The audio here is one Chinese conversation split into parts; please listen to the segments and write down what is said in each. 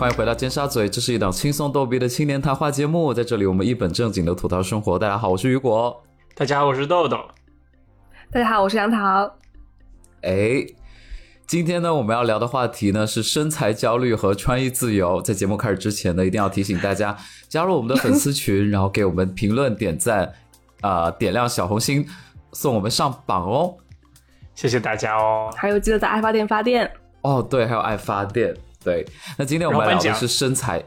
欢迎回到尖沙咀，这是一档轻松逗逼的青年谈话节目，在这里我们一本正经的吐槽生活。大家好，我是雨果。大家好，我是豆豆。大家好，我是杨桃。哎，今天呢，我们要聊的话题呢是身材焦虑和穿衣自由。在节目开始之前呢，一定要提醒大家加入我们的粉丝群，然后给我们评论、点赞，啊，点亮小红心，送我们上榜哦。谢谢大家哦。还有记得在爱发电发电哦，对，还有爱发电。对，那今天我们聊的是身材。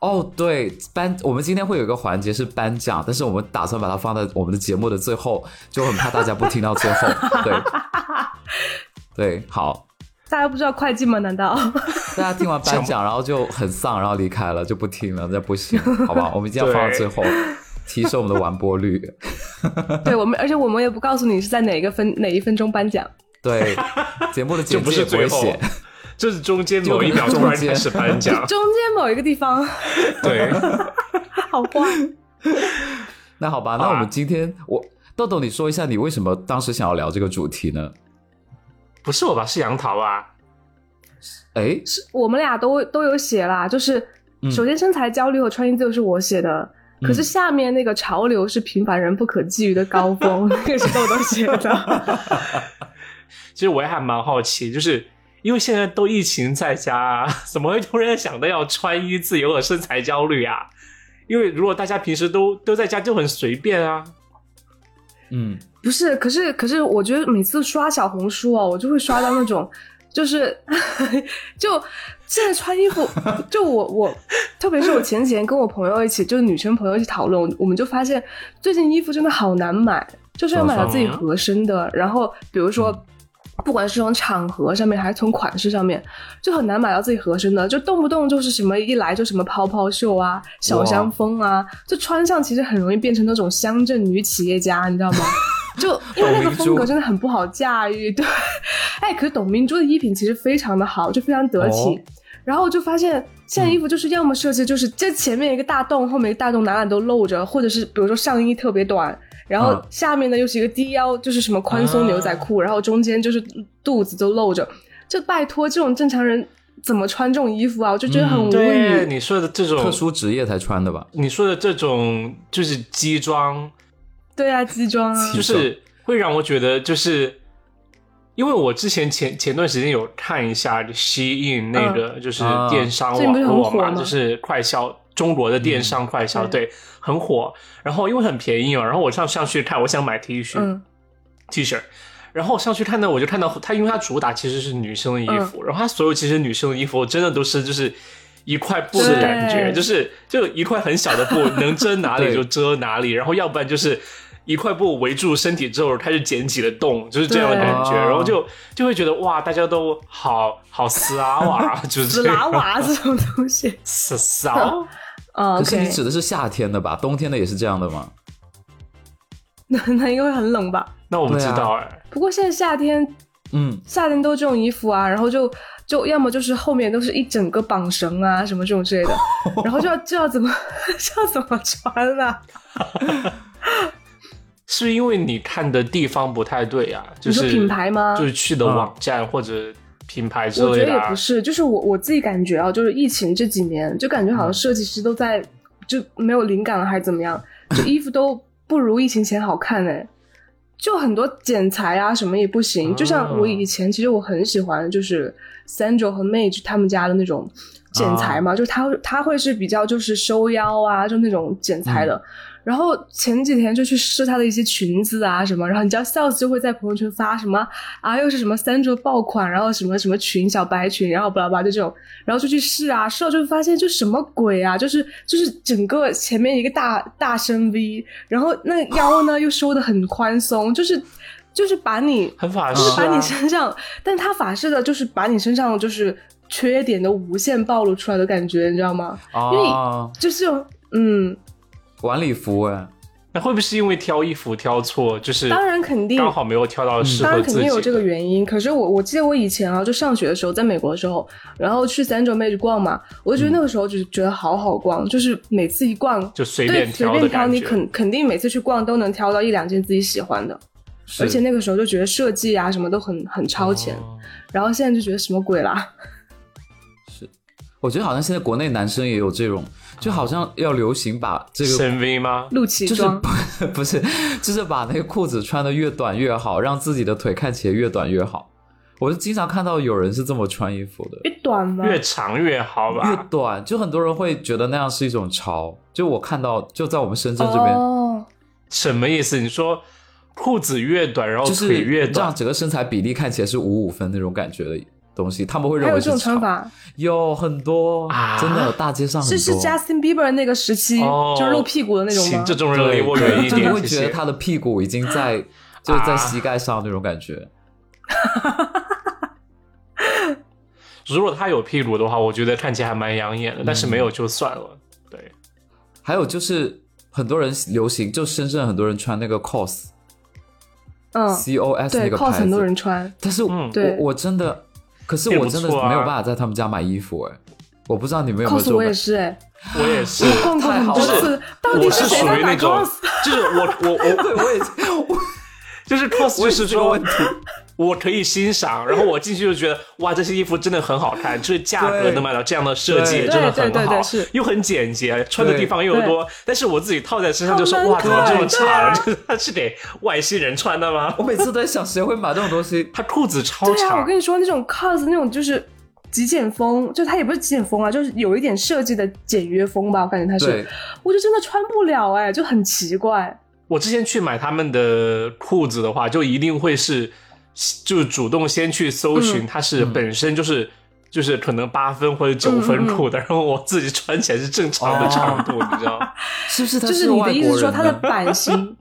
哦，对，颁我们今天会有一个环节是颁奖，但是我们打算把它放在我们的节目的最后，就很怕大家不听到最后。对，对，好。大家不知道会计吗？难道？大家听完颁奖，然后就很丧，然后离开了，就不听了，那不行，好吧？我们一定要放到最后，提升我们的完播率。对我们，而且我们也不告诉你是在哪个分哪一分钟颁奖。对，节目的简介不会写。就是中间某一秒突然开始颁奖，中间某一个地方，对，好慌。那好吧，那我们今天我豆豆，你说一下你为什么当时想要聊这个主题呢？不是我吧，是杨桃啊。哎，是我们俩都都有写啦。就是首先身材焦虑和穿衣自由是我写的，可是下面那个潮流是平凡人不可觊觎的高峰，那个是豆豆写的。其实我也还蛮好奇，就是。因为现在都疫情在家，怎么会突然想到要穿衣自由和身材焦虑啊？因为如果大家平时都都在家，就很随便啊。嗯，不是，可是可是，我觉得每次刷小红书哦，我就会刷到那种，就是 就现在穿衣服，就我我，特别是我前几天跟我朋友一起，就是女生朋友一起讨论，我们就发现最近衣服真的好难买，就是要买到自己合身的。然后比如说。不管是从场合上面还是从款式上面，就很难买到自己合身的，就动不动就是什么一来就什么泡泡袖啊、小香风啊，就穿上其实很容易变成那种乡镇女企业家，你知道吗？就因为那个风格真的很不好驾驭。对，哎，可是董明珠的衣品其实非常的好，就非常得体。然后我就发现现在衣服就是要么设计就是这前面一个大洞，后面一个大洞哪哪都露着，或者是比如说上衣特别短。然后下面呢又是一个低腰，就是什么宽松牛仔裤，然后中间就是肚子都露着，就拜托这种正常人怎么穿这种衣服啊？我就觉得很无语。对你说的这种特殊职业才穿的吧？你说的这种就是机装，对啊，机装啊，就是会让我觉得就是，因为我之前前前段时间有看一下西印那个就是电商网络嘛，就是快销。中国的电商快销对很火，然后因为很便宜嘛，然后我上上去看，我想买 T 恤，T 恤，然后上去看呢，我就看到它，因为它主打其实是女生的衣服，然后它所有其实女生的衣服真的都是就是一块布的感觉，就是就一块很小的布，能遮哪里就遮哪里，然后要不然就是一块布围住身体之后开始剪起了洞，就是这样的感觉，然后就就会觉得哇，大家都好好丝啊哇，就是丝拉娃这种东西，丝骚。啊，可是你指的是夏天的吧？冬天的也是这样的吗？那 那应该会很冷吧？那我不知道哎。不过现在夏天，嗯，夏天都这种衣服啊，然后就就要么就是后面都是一整个绑绳啊，什么这种之类的，然后就要就要怎么就要怎么穿啊？是因为你看的地方不太对啊？就是品牌吗？就是去的网站或者。品牌之类的，我觉得也不是，就是我我自己感觉啊，就是疫情这几年，就感觉好像设计师都在就没有灵感了，还是怎么样？就衣服都不如疫情前好看哎，就很多剪裁啊什么也不行。就像我以前其实我很喜欢就是 Sandro 和 Mage 他们家的那种剪裁嘛，就他他会是比较就是收腰啊，就那种剪裁的。然后前几天就去试她的一些裙子啊什么，然后你知道 sales 就会在朋友圈发什么啊，又是什么三折爆款，然后什么什么裙小白裙，然后巴拉巴拉就这种，然后就去试啊，试了就发现就什么鬼啊，就是就是整个前面一个大大深 V，然后那腰呢又收的很宽松，就是就是把你很法式，就是把你身上，但它法式的就是把你身上就是缺点都无限暴露出来的感觉，你知道吗？因为就是嗯。晚礼服哎，那会不会是因为挑衣服挑错？就是当然肯定刚好没有挑到适合当然肯定有这个原因。可是我我记得我以前啊，就上学的时候，在美国的时候，然后去三 a 妹去逛嘛，我就觉得那个时候就是觉得好好逛，就是每次一逛就随便随便挑，你肯肯定每次去逛都能挑到一两件自己喜欢的。而且那个时候就觉得设计啊什么都很很超前，然后现在就觉得什么鬼啦。是我觉得好像现在国内男生也有这种，就好像要流行把这个深 V 吗？露脐装 不是，就是把那个裤子穿的越短越好，让自己的腿看起来越短越好。我是经常看到有人是这么穿衣服的，越短吗？越长越好吧？越短，就很多人会觉得那样是一种潮。就我看到，就在我们深圳这边，哦，什么意思？你说裤子越短，然后就是越这样，整个身材比例看起来是五五分那种感觉的东西，他们会认为这种穿法？有很多，真的大街上是是 Justin Bieber 那个时期，就是露屁股的那种吗？这种人离我远一点，就会觉得他的屁股已经在就在膝盖上那种感觉。如果他有屁股的话，我觉得看起来还蛮养眼的。但是没有就算了。对，还有就是很多人流行，就深圳很多人穿那个 cos，嗯，c o s 那个牌子，很多人穿。但是我我真的，可是我真的没有办法在他们家买衣服哎，我不知道你们有没有。cos 我也是哎，我也是，逛过很多次。到底是属于那种，就是我我我 我也我 就是 cos 就是这个问题。我可以欣赏，然后我进去就觉得哇，这些衣服真的很好看，就是价格能买到这样的设计，真的很好，又很简洁，穿的地方又多。但是我自己套在身上就说哇，怎么这么长？它 是给外星人穿的吗？我每次都在想，谁会买这种东西？它裤子超长。我跟你说，那种 cos 那种就是极简风，就它也不是极简风啊，就是有一点设计的简约风吧。我感觉它是，我就真的穿不了哎，就很奇怪。我之前去买他们的裤子的话，就一定会是。就主动先去搜寻，它是本身就是就是可能八分或者九分裤的，然后我自己穿起来是正常的长度，你知道？是不是？就是你的意思说它的版型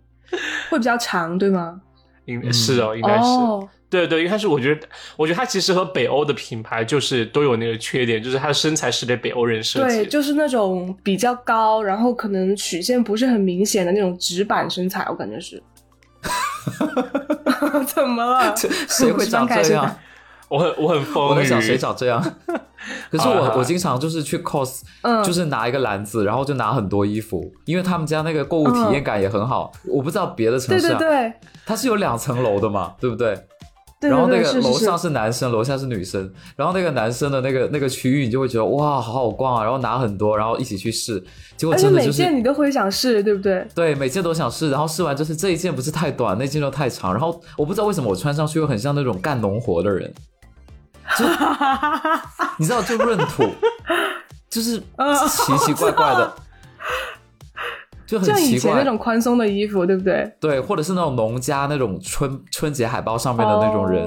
会比较长，对吗？应是哦，应该是。对对，一开始我觉得，我觉得它其实和北欧的品牌就是都有那个缺点，就是它的身材是给北欧人设计。对，就是那种比较高，然后可能曲线不是很明显的那种直板身材，我感觉是。怎么了？谁会长这样？我很我很疯，我在想谁长这样。可是我我经常就是去 cos，就是拿一个篮子，然后就拿很多衣服，因为他们家那个购物体验感也很好。我不知道别的城市，对对对，它是有两层楼的嘛，对不对？然后那个楼上是男生，楼下是女生。然后那个男生的那个那个区域，你就会觉得哇，好好逛啊！然后拿很多，然后一起去试。结果真的就是每件你都会想试，对不对？对，每件都想试。然后试完就是这一件不是太短，那件又太长。然后我不知道为什么我穿上去又很像那种干农活的人，就 你知道，就闰土，就是奇奇怪怪的。就像以前那种宽松的衣服，对不对？对，或者是那种农家那种春春节海报上面的那种人。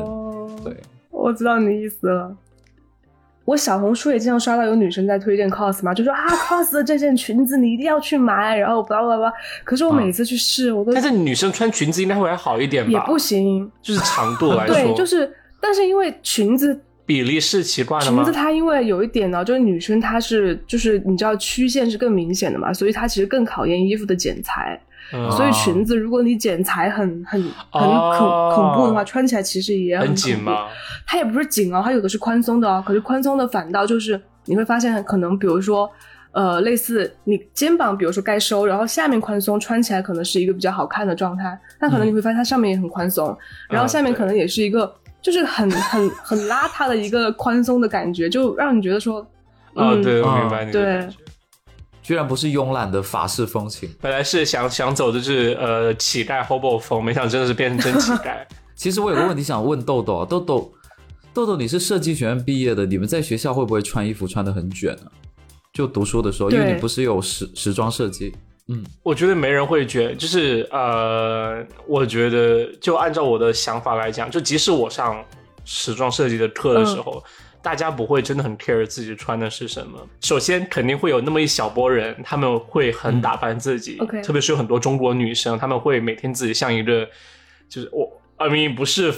对，我知道你的意思了。我小红书也经常刷到有女生在推荐 cos 嘛，就说啊 cos 的这件裙子你一定要去买，然后巴拉巴拉。可是我每次去试，我都但是女生穿裙子应该会还好一点吧？也不行，就是长度来说，对，就是但是因为裙子。比例是奇怪的吗？裙子它因为有一点呢，就是女生她是就是你知道曲线是更明显的嘛，所以它其实更考验衣服的剪裁。所以裙子如果你剪裁很很很恐恐怖的话，穿起来其实也很紧吗？它也不是紧哦，它有的是宽松的哦。可是宽松的反倒就是你会发现，可能比如说呃，类似你肩膀比如说该收，然后下面宽松，穿起来可能是一个比较好看的状态。但可能你会发现它上面也很宽松，然后下面可能也是一个。就是很很很邋遢的一个宽松的感觉，就让你觉得说，啊，对，我明白你的感觉。居然不是慵懒的法式风情，本来是想想走的是呃乞丐 hobo 风，没想真的是变成真乞丐。其实我有个问题想问豆豆，豆豆，豆豆，你是设计学院毕业的，你们在学校会不会穿衣服穿的很卷呢？就读书的时候，因为你不是有时时装设计。嗯，我觉得没人会觉，就是呃，我觉得就按照我的想法来讲，就即使我上时装设计的课的时候，大家不会真的很 care 自己穿的是什么。首先肯定会有那么一小波人，他们会很打扮自己，OK，特别是有很多中国女生，他们会每天自己像一个，就是我，I mean 不是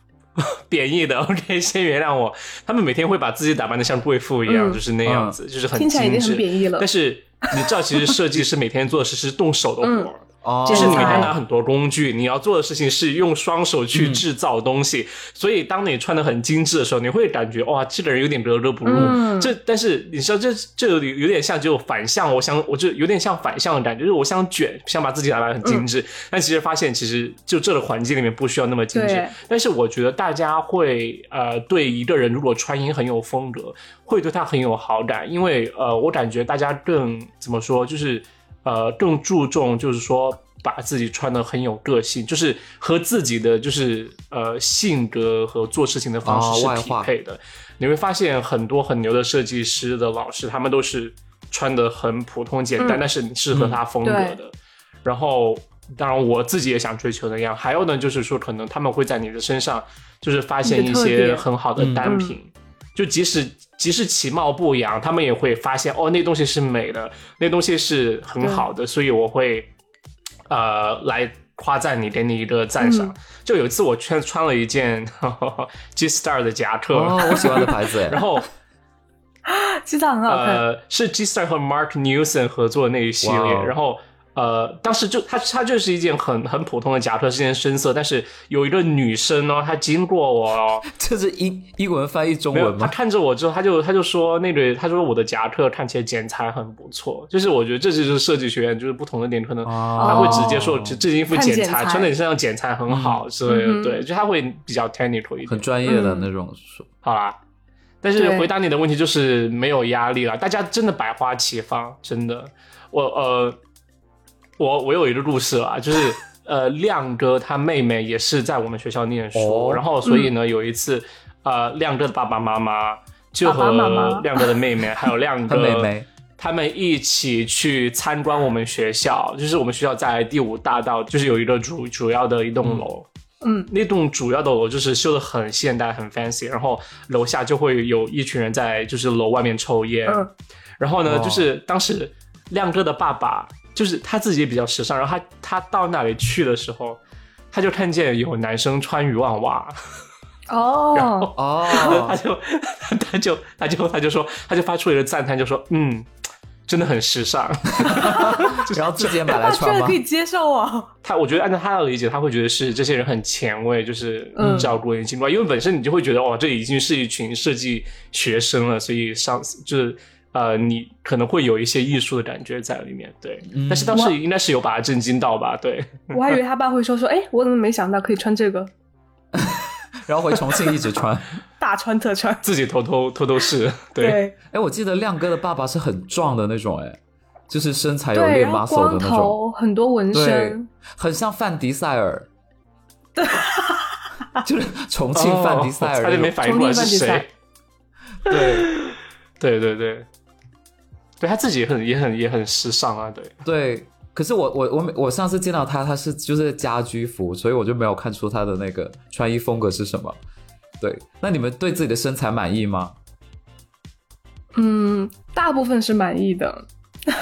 贬义的，OK，先原谅我，他们每天会把自己打扮的像贵妇一样，就是那样子，就是很听起来已经很贬义了，但是。你知道，其实设计师每天做的是是动手的活儿。就是你每天拿很多工具，你要做的事情是用双手去制造东西，所以当你穿的很精致的时候，你会感觉哇，这个人有点格格不入。这但是你知道，这这有有点像就反向，我想我就有点像反向的感觉，就是我想卷，想把自己打扮很精致，但其实发现其实就这个环境里面不需要那么精致。但是我觉得大家会呃对一个人如果穿衣很有风格，会对他很有好感，因为呃我感觉大家更怎么说就是。呃，更注重就是说，把自己穿的很有个性，就是和自己的就是呃性格和做事情的方式是匹配的。你会发现很多很牛的设计师的老师，他们都是穿的很普通简单，但是适合他风格的。然后，当然我自己也想追求那样。还有呢，就是说可能他们会在你的身上就是发现一些很好的单品。就即使即使其貌不扬，他们也会发现哦，那东西是美的，那东西是很好的，所以我会呃来夸赞你，给你一个赞赏。就有一次我穿穿了一件 G Star 的夹克，我喜欢的牌子，然后 G Star 很好看，呃，是 G Star 和 Mark Newson 合作的那一系列，然后。呃，当时就它它就是一件很很普通的夹克，是件深色，但是有一个女生呢，她经过我，这是英英文翻译中文吗？她看着我之后，她就她就说那个，她说我的夹克看起来剪裁很不错，就是我觉得这就是设计学院就是不同的点，可能他会直接说这这件衣服剪裁穿在你身上剪裁很好之类的，对，就他会比较 technical 一点，很专业的那种。好啦，但是回答你的问题就是没有压力了，大家真的百花齐放，真的，我呃。我我有一个故事啊，就是 呃，亮哥他妹妹也是在我们学校念书，然后所以呢，有一次呃，亮哥的爸爸妈妈就和 亮哥的妹妹还有亮 哥妹妹他们一起去参观我们学校，就是我们学校在第五大道，就是有一个主主要的一栋楼，嗯，那栋主要的楼就是修的很现代很 fancy，然后楼下就会有一群人在就是楼外面抽烟，然后呢，就是当时亮哥的爸爸。就是他自己也比较时尚，然后他他到那里去的时候，他就看见有男生穿渔网袜，哦，哦，他就他就他就他就说，他就发出一个赞叹，就说嗯，真的很时尚，然后自己买来穿吗？可以接受啊。他我觉得按照他的理解，他会觉得是这些人很前卫，就是照顾人情关，因为本身你就会觉得哇，这已经是一群设计学生了，所以上就是。呃，你可能会有一些艺术的感觉在里面，对。但是当时应该是有把他震惊到吧？对。我还以为他爸会说说，哎，我怎么没想到可以穿这个？然后回重庆一直穿，大穿特穿，自己偷偷偷偷试。对。哎，我记得亮哥的爸爸是很壮的那种，哎，就是身材有练 muscle 的那种，很多纹身，很像范迪塞尔。对。就是重庆范迪塞尔，他就没反应过来是谁。对，对对对。对他自己也很也很也很时尚啊，对对。可是我我我我上次见到他，他是就是家居服，所以我就没有看出他的那个穿衣风格是什么。对，那你们对自己的身材满意吗？嗯，大部分是满意的。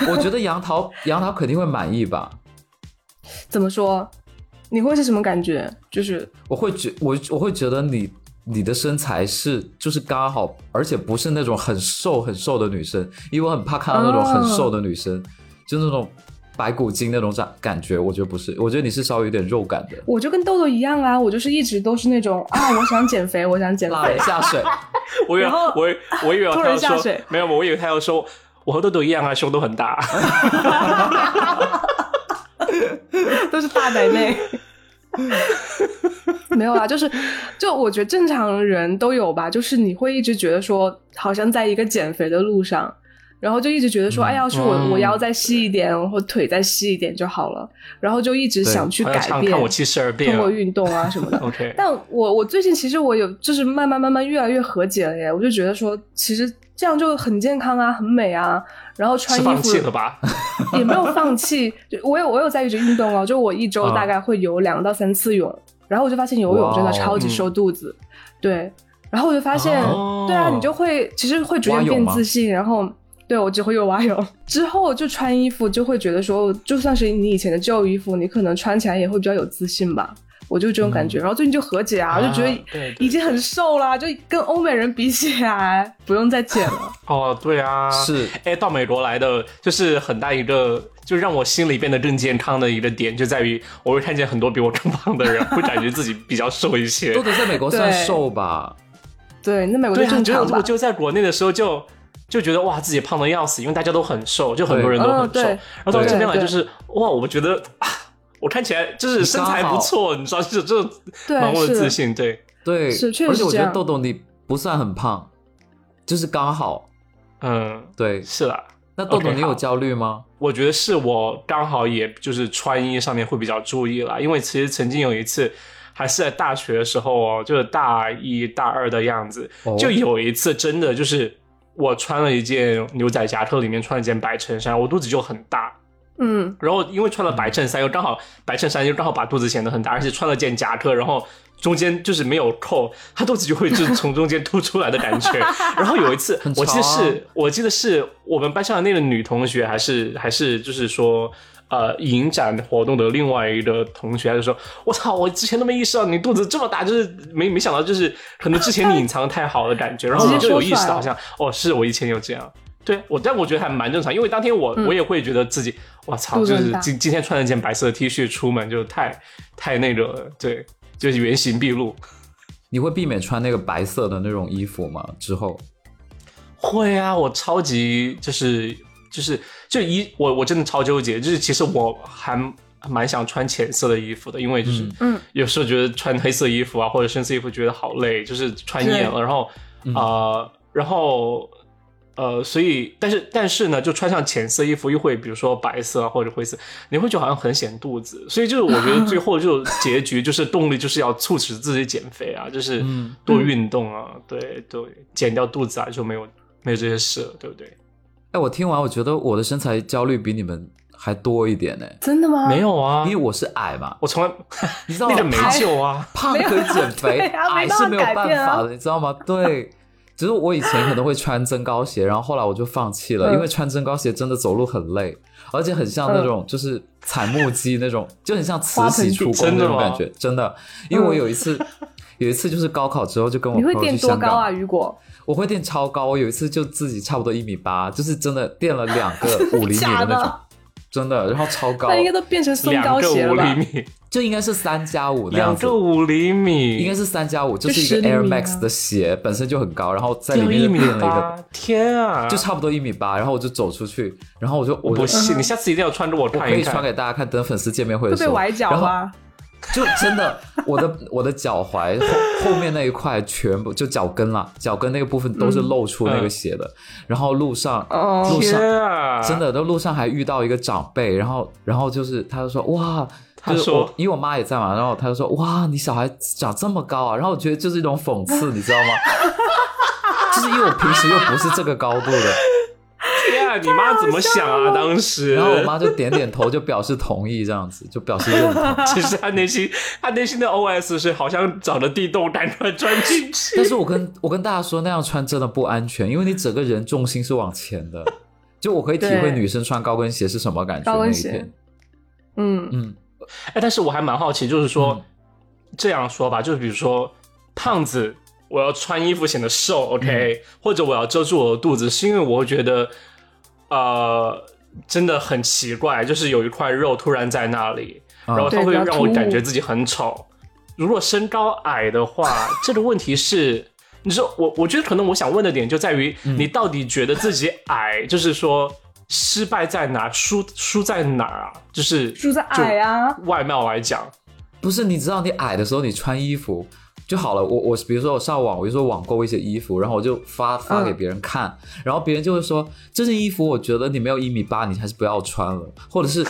我觉得杨桃杨桃肯定会满意吧？怎么说？你会是什么感觉？就是我会觉我我会觉得你。你的身材是就是刚好，而且不是那种很瘦很瘦的女生，因为我很怕看到那种很瘦的女生，就那种白骨精那种感感觉，我觉得不是，我觉得你是稍微有点肉感的。我就跟豆豆一样啊，我就是一直都是那种啊，我想减肥，我想减肥，下水。我以为我我以为他要说没有，我以为他要说我和豆豆一样啊，胸都很大，都是大奶妹。没有啊，就是，就我觉得正常人都有吧，就是你会一直觉得说，好像在一个减肥的路上，然后就一直觉得说，哎，要是我我腰再细一点，然后腿再细一点就好了，然后就一直想去改变，看我七十二变，通过运动啊什么的。OK，但我我最近其实我有就是慢慢慢慢越来越和解了耶，我就觉得说，其实这样就很健康啊，很美啊。然后穿衣服，放弃了吧？也没有放弃，我有我有在一直运动哦，就我一周大概会游两到三次泳，然后我就发现游泳真的超级瘦肚子，对，然后我就发现，对啊，你就会其实会逐渐变自信，然后对我只会有蛙泳，之后就穿衣服就会觉得说，就算是你以前的旧衣服，你可能穿起来也会比较有自信吧。我就这种感觉。然后最近就和解啊，我就觉得已经很瘦了，就跟欧美人比起来，不用再减了。哦，对啊，是，哎，到美国来的就是很大一个，就让我心里变得更健康的一个点，就在于我会看见很多比我更胖的人，会感觉自己比较瘦一些。都得在美国算瘦吧？对，那美国就正常吧？我就在国内的时候就。就觉得哇，自己胖的要死，因为大家都很瘦，就很多人都很瘦。然后到这边来就是哇，我觉得啊，我看起来就是身材不错，你知道，就这满我的自信。对对，是确实而且我觉得豆豆你不算很胖，就是刚好。嗯，对，是啦。那豆豆你有焦虑吗？我觉得是我刚好也就是穿衣上面会比较注意了，因为其实曾经有一次还是在大学的时候哦，就是大一大二的样子，就有一次真的就是。我穿了一件牛仔夹克，里面穿了一件白衬衫，我肚子就很大，嗯，然后因为穿了白衬衫，又刚好白衬衫又刚好把肚子显得很大，而且穿了件夹克，然后中间就是没有扣，他肚子就会就是从中间凸出来的感觉。然后有一次，我记得是我记得是我们班上的那个女同学，还是还是就是说。呃，影展活动的另外一个同学就说：“我操，我之前都没意识到你肚子这么大，就是没没想到，就是可能之前你隐藏太好的感觉，然后我就 有意识到，好像哦，是我以前有这样。对我，但我觉得还蛮正常，因为当天我我也会觉得自己，我操，就是今今天穿了件白色 T 恤出门，就太太那个，对，就是原形毕露。你会避免穿那个白色的那种衣服吗？之后会啊，我超级就是。”就是就一我我真的超纠结，就是其实我还蛮想穿浅色的衣服的，因为就是嗯，有时候觉得穿黑色衣服啊或者深色衣服觉得好累，就是穿厌了，然后啊，然后呃，所以但是但是呢，就穿上浅色衣服又会比如说白色或者灰色，你会觉得好像很显肚子，所以就是我觉得最后就 结局就是动力就是要促使自己减肥啊，就是多运动啊，对对，减掉肚子啊就没有没有这些事了，对不对？哎，我听完，我觉得我的身材焦虑比你们还多一点呢。真的吗？没有啊，因为我是矮嘛。我从来，你知道 吗？没救啊，胖可以减肥，矮是没有办法的，你知道吗？对，只是我以前可能会穿增高鞋，然后后来我就放弃了，因为穿增高鞋真的走路很累，而且很像那种就是踩木屐那种，就很像慈禧出宫那种感觉，真的。因为我有一次，有一次就是高考之后就跟我朋友去香港。啊，雨果。我会垫超高，我有一次就自己差不多一米八，就是真的垫了两个五厘米的那种，真的，然后超高。那应该都变成松糕鞋了。两个五厘米，就应该是三加五那样子。两个五厘米，应该是三加五，就是一个 Air Max 的鞋，本身就很高，然后在里面变了一个。天啊！就差不多一米八，然后我就走出去，然后我就我不信，你下次一定要穿着我看一看。可以穿给大家看，等粉丝见面会的时候。会被崴脚吗？就真的，我的我的脚踝后后面那一块全部就脚跟了，脚跟那个部分都是露出那个血的。然后路上，路上真的，都路上还遇到一个长辈，然后然后就是他就说哇，就是我因为我妈也在嘛，然后他就说哇，你小孩长这么高啊，然后我觉得就是一种讽刺，你知道吗？就是因为我平时又不是这个高度的。你妈怎么想啊？当时，然后我妈就点点头，就表示同意，这样子就表示认同。其实她内心，她内心的 OS 是好像找了地洞，赶快钻进去。但是我跟我跟大家说，那样穿真的不安全，因为你整个人重心是往前的。就我可以体会女生穿高跟鞋是什么感觉。高跟鞋，嗯嗯。哎，但是我还蛮好奇，就是说这样说吧，就是比如说胖子，我要穿衣服显得瘦，OK，或者我要遮住我的肚子，是因为我会觉得。呃，真的很奇怪，就是有一块肉突然在那里，然后它会让我感觉自己很丑。如果身高矮的话，这个问题是，你说我，我觉得可能我想问的点就在于，你到底觉得自己矮，就是说失败在哪，输输在哪儿啊？就是输在矮啊。外貌来讲，不是，你知道你矮的时候，你穿衣服。就好了，我我比如说我上网，我就说网购一些衣服，然后我就发发给别人看，然后别人就会说这件衣服我觉得你没有一米八，你还是不要穿了。或者是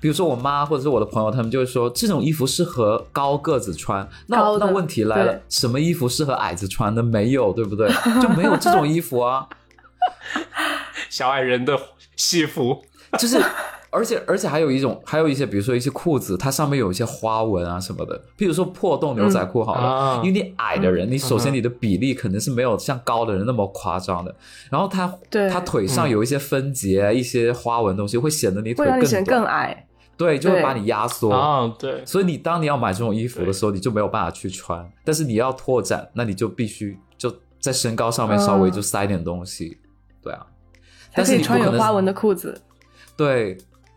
比如说我妈或者是我的朋友，他们就会说这种衣服适合高个子穿。那那问题来了，什么衣服适合矮子穿的？没有，对不对？就没有这种衣服啊。小矮人的戏服就是。而且而且还有一种，还有一些，比如说一些裤子，它上面有一些花纹啊什么的。譬如说破洞牛仔裤好了，因为你矮的人，你首先你的比例肯定是没有像高的人那么夸张的。然后他他腿上有一些分节、一些花纹东西，会显得你腿更更矮。对，就会把你压缩啊。对，所以你当你要买这种衣服的时候，你就没有办法去穿。但是你要拓展，那你就必须就在身高上面稍微就塞点东西。对啊，但是你穿有花纹的裤子。对，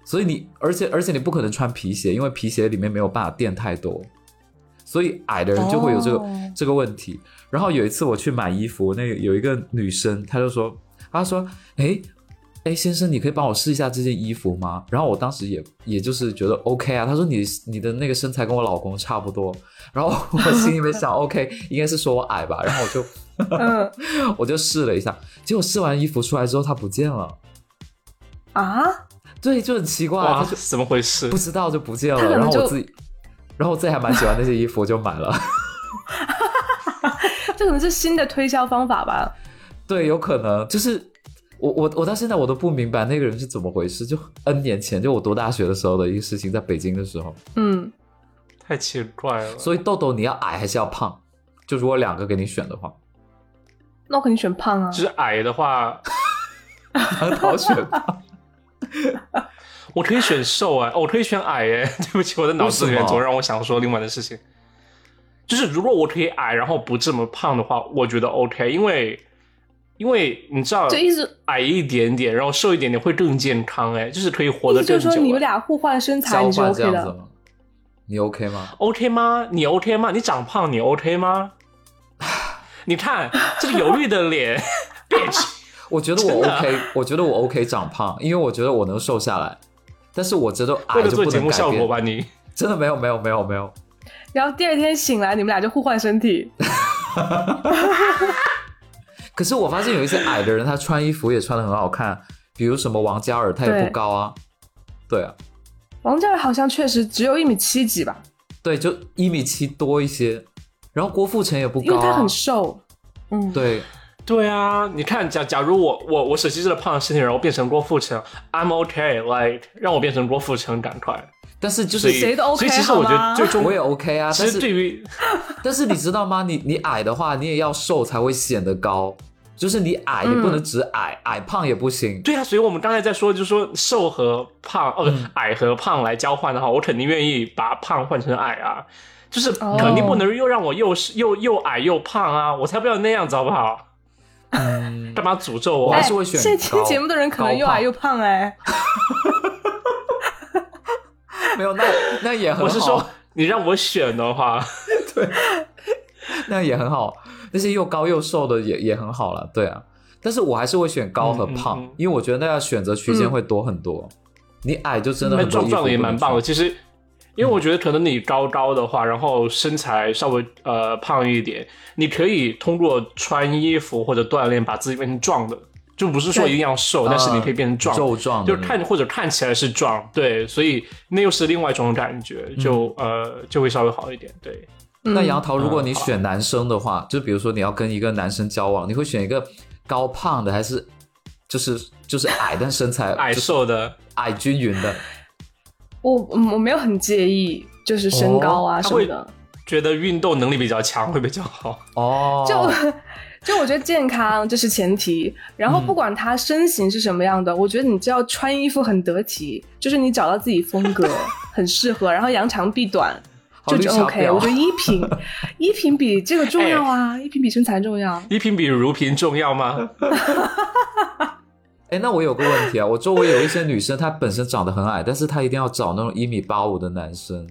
所以你而且而且你不可能穿皮鞋，因为皮鞋里面没有办法垫太多。所以矮的人就会有这个这个问题。然后有一次我去买衣服，那有一个女生，她就说，她说，哎。哎，先生，你可以帮我试一下这件衣服吗？然后我当时也也就是觉得 OK 啊。她说你你的那个身材跟我老公差不多。然后我心里面想 OK，应该是说我矮吧。然后我就 我就试了一下，结果试完衣服出来之后，它不见了。啊？对，就很奇怪，怎么回事？不知道就不见了。然后我自己，然后我自己还蛮喜欢那些衣服，我就买了。这可能是新的推销方法吧？对，有可能就是。我我我到现在我都不明白那个人是怎么回事，就 N 年前就我读大学的时候的一个事情，在北京的时候，嗯，太奇怪了。所以豆豆你要矮还是要胖？就如果两个给你选的话，那我肯定选胖啊。就是矮的话，好选胖。我可以选瘦哎，我可以选矮哎。对不起，我的脑子里面总让我想说另外的事情。就是如果我可以矮，然后不这么胖的话，我觉得 OK，因为。因为你知道，就意思矮一点点，然后瘦一点点会更健康，哎，就是可以活得更久。就是说你们俩互换身材，你是 OK 的。你 OK 吗？OK 吗？你 OK 吗？你长胖，你 OK 吗？你看这个犹豫的脸，我觉得我 OK，我觉得我 OK 长胖，因为我觉得我能瘦下来，但是我觉得矮就不能改变吧？你真的没有没有没有没有。然后第二天醒来，你们俩就互换身体。可是我发现有一些矮的人，他穿衣服也穿的很好看，比如什么王嘉尔，他也不高啊。对啊，王嘉尔好像确实只有一米七几吧？对，就一米七多一些。然后郭富城也不高，因为他很瘦。嗯，对，对啊。你看，假假如我我我舍弃这个胖的身体，然后变成郭富城，I'm OK，like 让我变成郭富城，赶快。但是就是谁都 OK，所以其实我觉得最终我也 OK 啊。但是对于，但是你知道吗？你你矮的话，你也要瘦才会显得高。就是你矮，你不能只矮，矮胖也不行。对啊，所以我们刚才在说，就是说瘦和胖，哦，矮和胖来交换的话，我肯定愿意把胖换成矮啊。就是肯定不能又让我又又又矮又胖啊，我才不要那样子，好不好？嗯，干嘛诅咒我？还是会选现在听节目的人可能又矮又胖哎。没有，那那也很好。我是说，你让我选的话，对，那也很好。那些又高又瘦的也也很好了，对啊，但是我还是会选高和胖，因为我觉得那样选择区间会多很多。你矮就真的很壮壮的也蛮棒的。其实，因为我觉得可能你高高的话，然后身材稍微呃胖一点，你可以通过穿衣服或者锻炼把自己变成壮的，就不是说一定要瘦，但是你可以变成壮，瘦壮，就看或者看起来是壮，对，所以那又是另外一种感觉，就呃就会稍微好一点，对。那杨桃，如果你选男生的话，就比如说你要跟一个男生交往，你会选一个高胖的，还是就是就是矮但身材 矮瘦的？矮均匀的？我我没有很介意，就是身高啊什么的。觉得运动能力比较强会比较好哦。就就我觉得健康这是前提，然后不管他身形是什么样的，我觉得你只要穿衣服很得体，就是你找到自己风格 很适合，然后扬长避短。就就 OK，我觉得衣品，衣品比这个重要啊，衣品比身材重要。衣品比如萍重要吗？哎，那我有个问题啊，我周围有一些女生，她本身长得很矮，但是她一定要找那种一米八五的男生。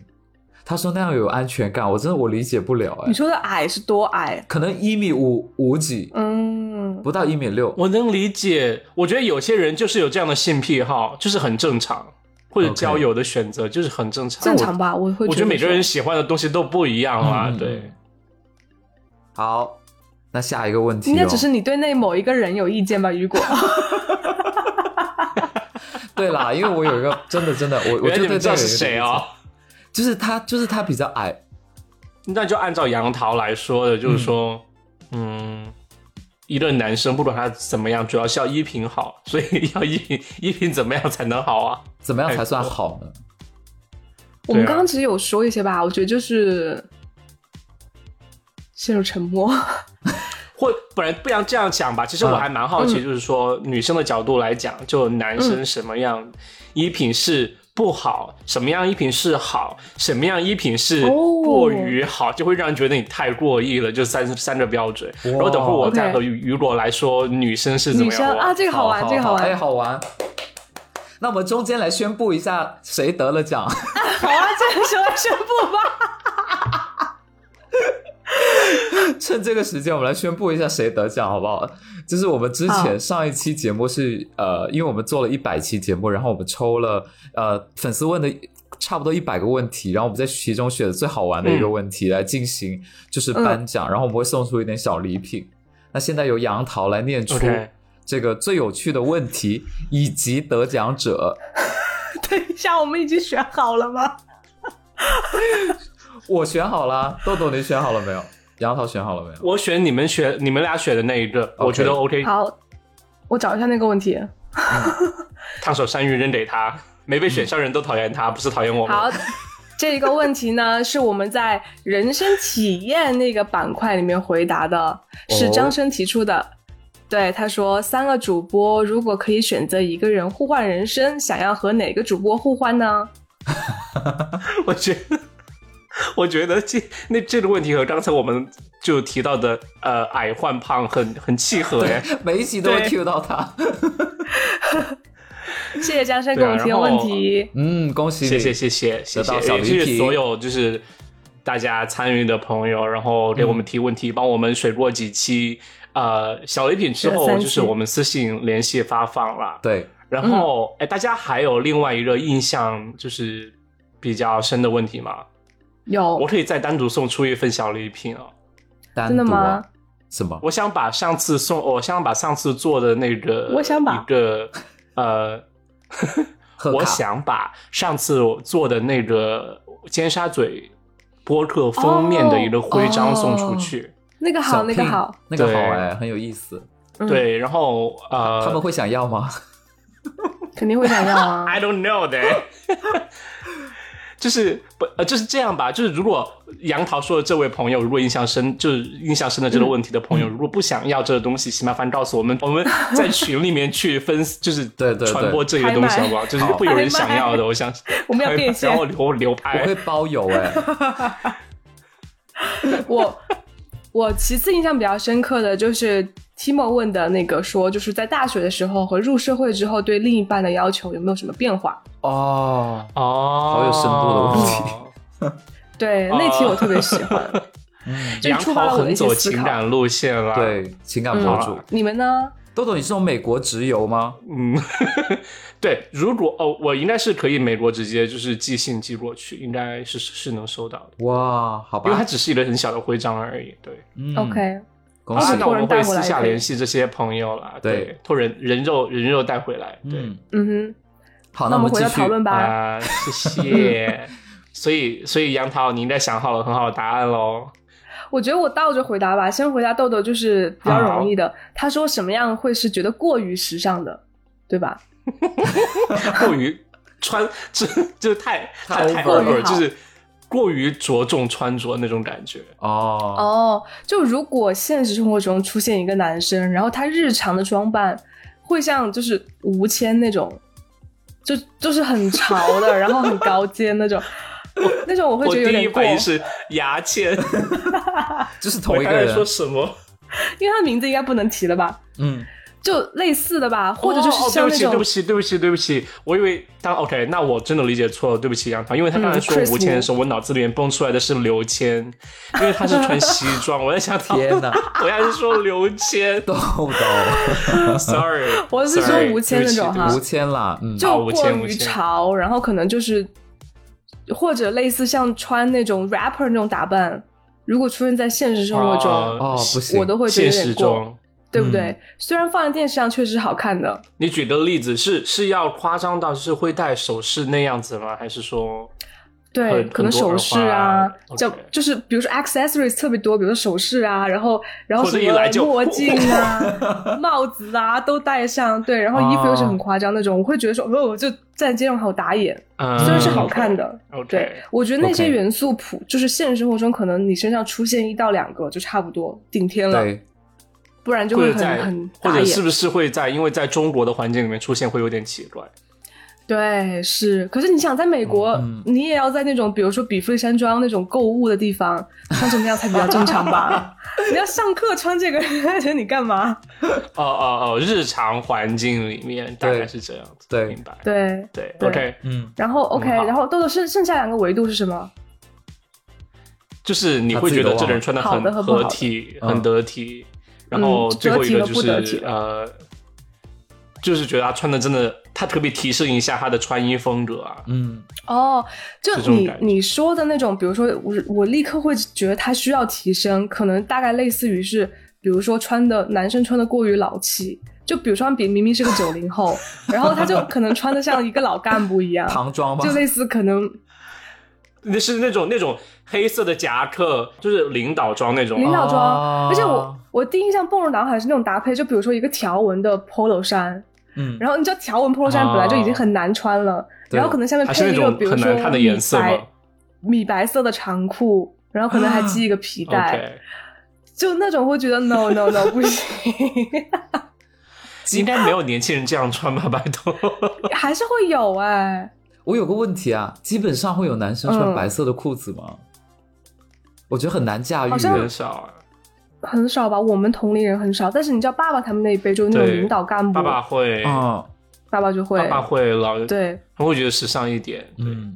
她说那样有安全感，我真的我理解不了哎。你说的矮是多矮？可能一米五五几，嗯，不到一米六。我能理解，我觉得有些人就是有这样的性癖好，就是很正常。或者交友的选择就是很正常，正常吧？我会，我觉得每个人喜欢的东西都不一样啊。对，好，那下一个问题，应该只是你对那某一个人有意见吧？雨果，对啦，因为我有一个真的真的，我 我觉得这是谁哦？就是他，就是他比较矮，那就按照杨桃来说的，就是说，嗯。一个男生不管他怎么样，主要是要衣品好，所以要衣品衣品怎么样才能好啊？怎么样才算好呢？我们刚刚其实有说一些吧，我觉得就是陷入沉默，或不然不然这样讲吧。其实我还蛮好奇，就是说女生的角度来讲，就男生什么样衣品是不好，什么样衣品是好，什么样衣品是过于好，就会让人觉得你太过意了，就三三个标准。然后等会我再和雨果来说女生是怎么样啊？这个好玩，这个好玩，哎，好玩。那我们中间来宣布一下谁得了奖。好啊，这个时候宣布吧。趁这个时间，我们来宣布一下谁得奖，好不好？就是我们之前上一期节目是呃，因为我们做了一百期节目，然后我们抽了呃粉丝问的差不多一百个问题，然后我们在其中选最好玩的一个问题来进行就是颁奖，然后我们会送出一点小礼品。那现在由杨桃来念出这个最有趣的问题以及得奖者。等一下，我们已经选好了吗？我选好了，豆豆你选好了没有？杨桃选好了没有？我选你们选你们俩选的那一个，我觉得 OK。好，我找一下那个问题。烫手山芋扔给他，没被选上人都讨厌他，不是讨厌我们。好，这一个问题呢，是我们在人生体验那个板块里面回答的，是张生提出的。对，他说三个主播如果可以选择一个人互换人生，想要和哪个主播互换呢？我觉得。我觉得这那这个问题和刚才我们就提到的呃矮换胖很很契合哎，每一集都会 Q 到他。谢谢江山给我提问题，嗯，恭喜，谢谢谢谢谢谢，也是所有就是大家参与的朋友，然后给我们提问题，帮我们水过几期呃小礼品之后，就是我们私信联系发放了，对，然后哎，大家还有另外一个印象就是比较深的问题吗？有，我可以再单独送出一份小礼品哦。真的吗？什么？我想把上次送，我想把上次做的那个，我想把一个呃，我想把上次做的那个尖沙咀播客封面的一个徽章送出去。那个好，那个好，那个好哎，很有意思。对，然后呃，他们会想要吗？肯定会想要啊。I don't know that。就是不呃就是这样吧，就是如果杨桃说的这位朋友如果印象深，就是印象深的这个问题的朋友，如果不想要这个东西，请麻烦告诉我们，我们在 群里面去分，就是对对传播这个东西好不好？就是会有人想要的，我相信。我们要变现，然后留留拍，我会包邮哎。我我其次印象比较深刻的就是 Timo 问的那个说，就是在大学的时候和入社会之后，对另一半的要求有没有什么变化？哦哦，好有深度的问题。对，那题我特别喜欢。嗯，杨桃很走情感路线了。对，情感博主。你们呢？豆豆，你是从美国直邮吗？嗯，对。如果哦，我应该是可以美国直接就是寄信寄过去，应该是是能收到的。哇，好吧，因为它只是一个很小的徽章而已。对，OK。恭喜，那我们会私下联系这些朋友了。对，托人人肉人肉带回来。对，嗯哼。好，那我们回到讨论吧。啊，谢谢。所以，所以杨桃，你应该想好了很好的答案喽。我觉得我倒着回答吧，先回答豆豆，就是比较容易的。他说什么样会是觉得过于时尚的，对吧？过于穿，这就太太太过于就是过于着重穿着那种感觉哦哦。就如果现实生活中出现一个男生，然后他日常的装扮会像就是吴谦那种。就就是很潮的，然后很高阶那种，那种我会觉得有点过。第一反应是牙签，就是同一个人说什么？因为他名字应该不能提了吧？嗯。就类似的吧，或者就是像那种……对不起，对不起，对不起，对不起，我以为当 OK，那我真的理解错了，对不起杨涛，因为他刚才说吴谦的时候，我脑子里面蹦出来的是刘谦，因为他是穿西装，我在想天哪，我要是说刘谦，豆豆，Sorry，我是说吴谦那种哈，吴谦啦，就过于潮，然后可能就是或者类似像穿那种 rapper 那种打扮，如果出现在现实生活中，哦不行，我都会觉得有点过。对不对？虽然放在电视上确实好看的。你举的例子是是要夸张到是会戴首饰那样子吗？还是说，对，可能首饰啊，叫就是比如说 accessories 特别多，比如说首饰啊，然后然后什么墨镜啊、帽子啊都戴上，对，然后衣服又是很夸张那种，我会觉得说，哦，就在街上好打眼，虽然是好看的，对，我觉得那些元素普就是现实生活中可能你身上出现一到两个就差不多顶天了。不然就会很很或者是不是会在因为在中国的环境里面出现会有点奇怪，对，是。可是你想，在美国，你也要在那种，比如说比弗利山庄那种购物的地方穿成那样才比较正常吧？你要上课穿这个，你干嘛？哦哦哦，日常环境里面大概是这样子。对，明白。对对，OK，嗯。然后 OK，然后豆豆剩剩下两个维度是什么？就是你会觉得这个人穿的很合体，很得体。然后最后一个就是呃。就是觉得他穿的真的，他特别提升一下他的穿衣风格啊。嗯，哦，就你你说的那种，比如说我我立刻会觉得他需要提升，可能大概类似于是，比如说穿的男生穿的过于老气，就比如说比明明是个九零后，然后他就可能穿的像一个老干部一样，唐装吗？就类似可能，那是那种那种黑色的夹克，就是领导装那种。领导装，而且我我第一印象蹦入脑海是那种搭配，就比如说一个条纹的 polo 衫。嗯，然后你知道条纹 polo 衫本来就已经很难穿了，然后可能下面配一个比如说米白米白色的长裤，然后可能还系一个皮带，就那种会觉得 no no no 不行，应该没有年轻人这样穿吧？拜托，还是会有哎。我有个问题啊，基本上会有男生穿白色的裤子吗？我觉得很难驾驭，很少。很少吧，我们同龄人很少。但是你知道，爸爸他们那一辈就是那种领导干部，爸爸会，爸爸就会，爸爸会老对，他会觉得时尚一点，嗯。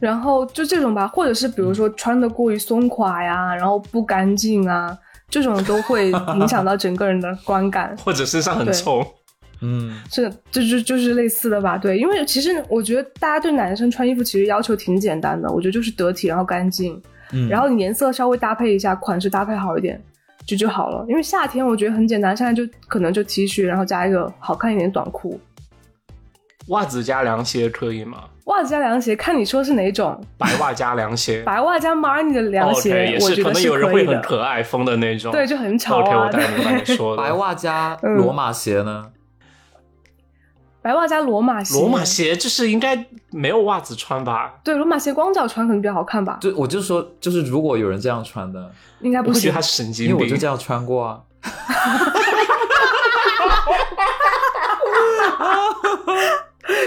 然后就这种吧，或者是比如说穿的过于松垮呀，然后不干净啊，这种都会影响到整个人的观感，或者身上很臭，嗯，这这就就是类似的吧，对，因为其实我觉得大家对男生穿衣服其实要求挺简单的，我觉得就是得体，然后干净。嗯然后你颜色稍微搭配一下，款式搭配好一点，就就好了。因为夏天我觉得很简单，现在就可能就 T 恤，然后加一个好看一点短裤。袜子加凉鞋可以吗？袜子加凉鞋，看你说是哪种。白袜加凉鞋。白袜加 Marni 的凉鞋，也是可能有人会很可爱风的那种。对，就很潮啊。OK，我明白你说的。白袜加罗马鞋呢？白袜加罗马鞋，罗马鞋就是应该没有袜子穿吧？对，罗马鞋光脚穿可能比较好看吧。对我就说，就是如果有人这样穿的，应该不会觉得他神经病，因为我就这样穿过啊。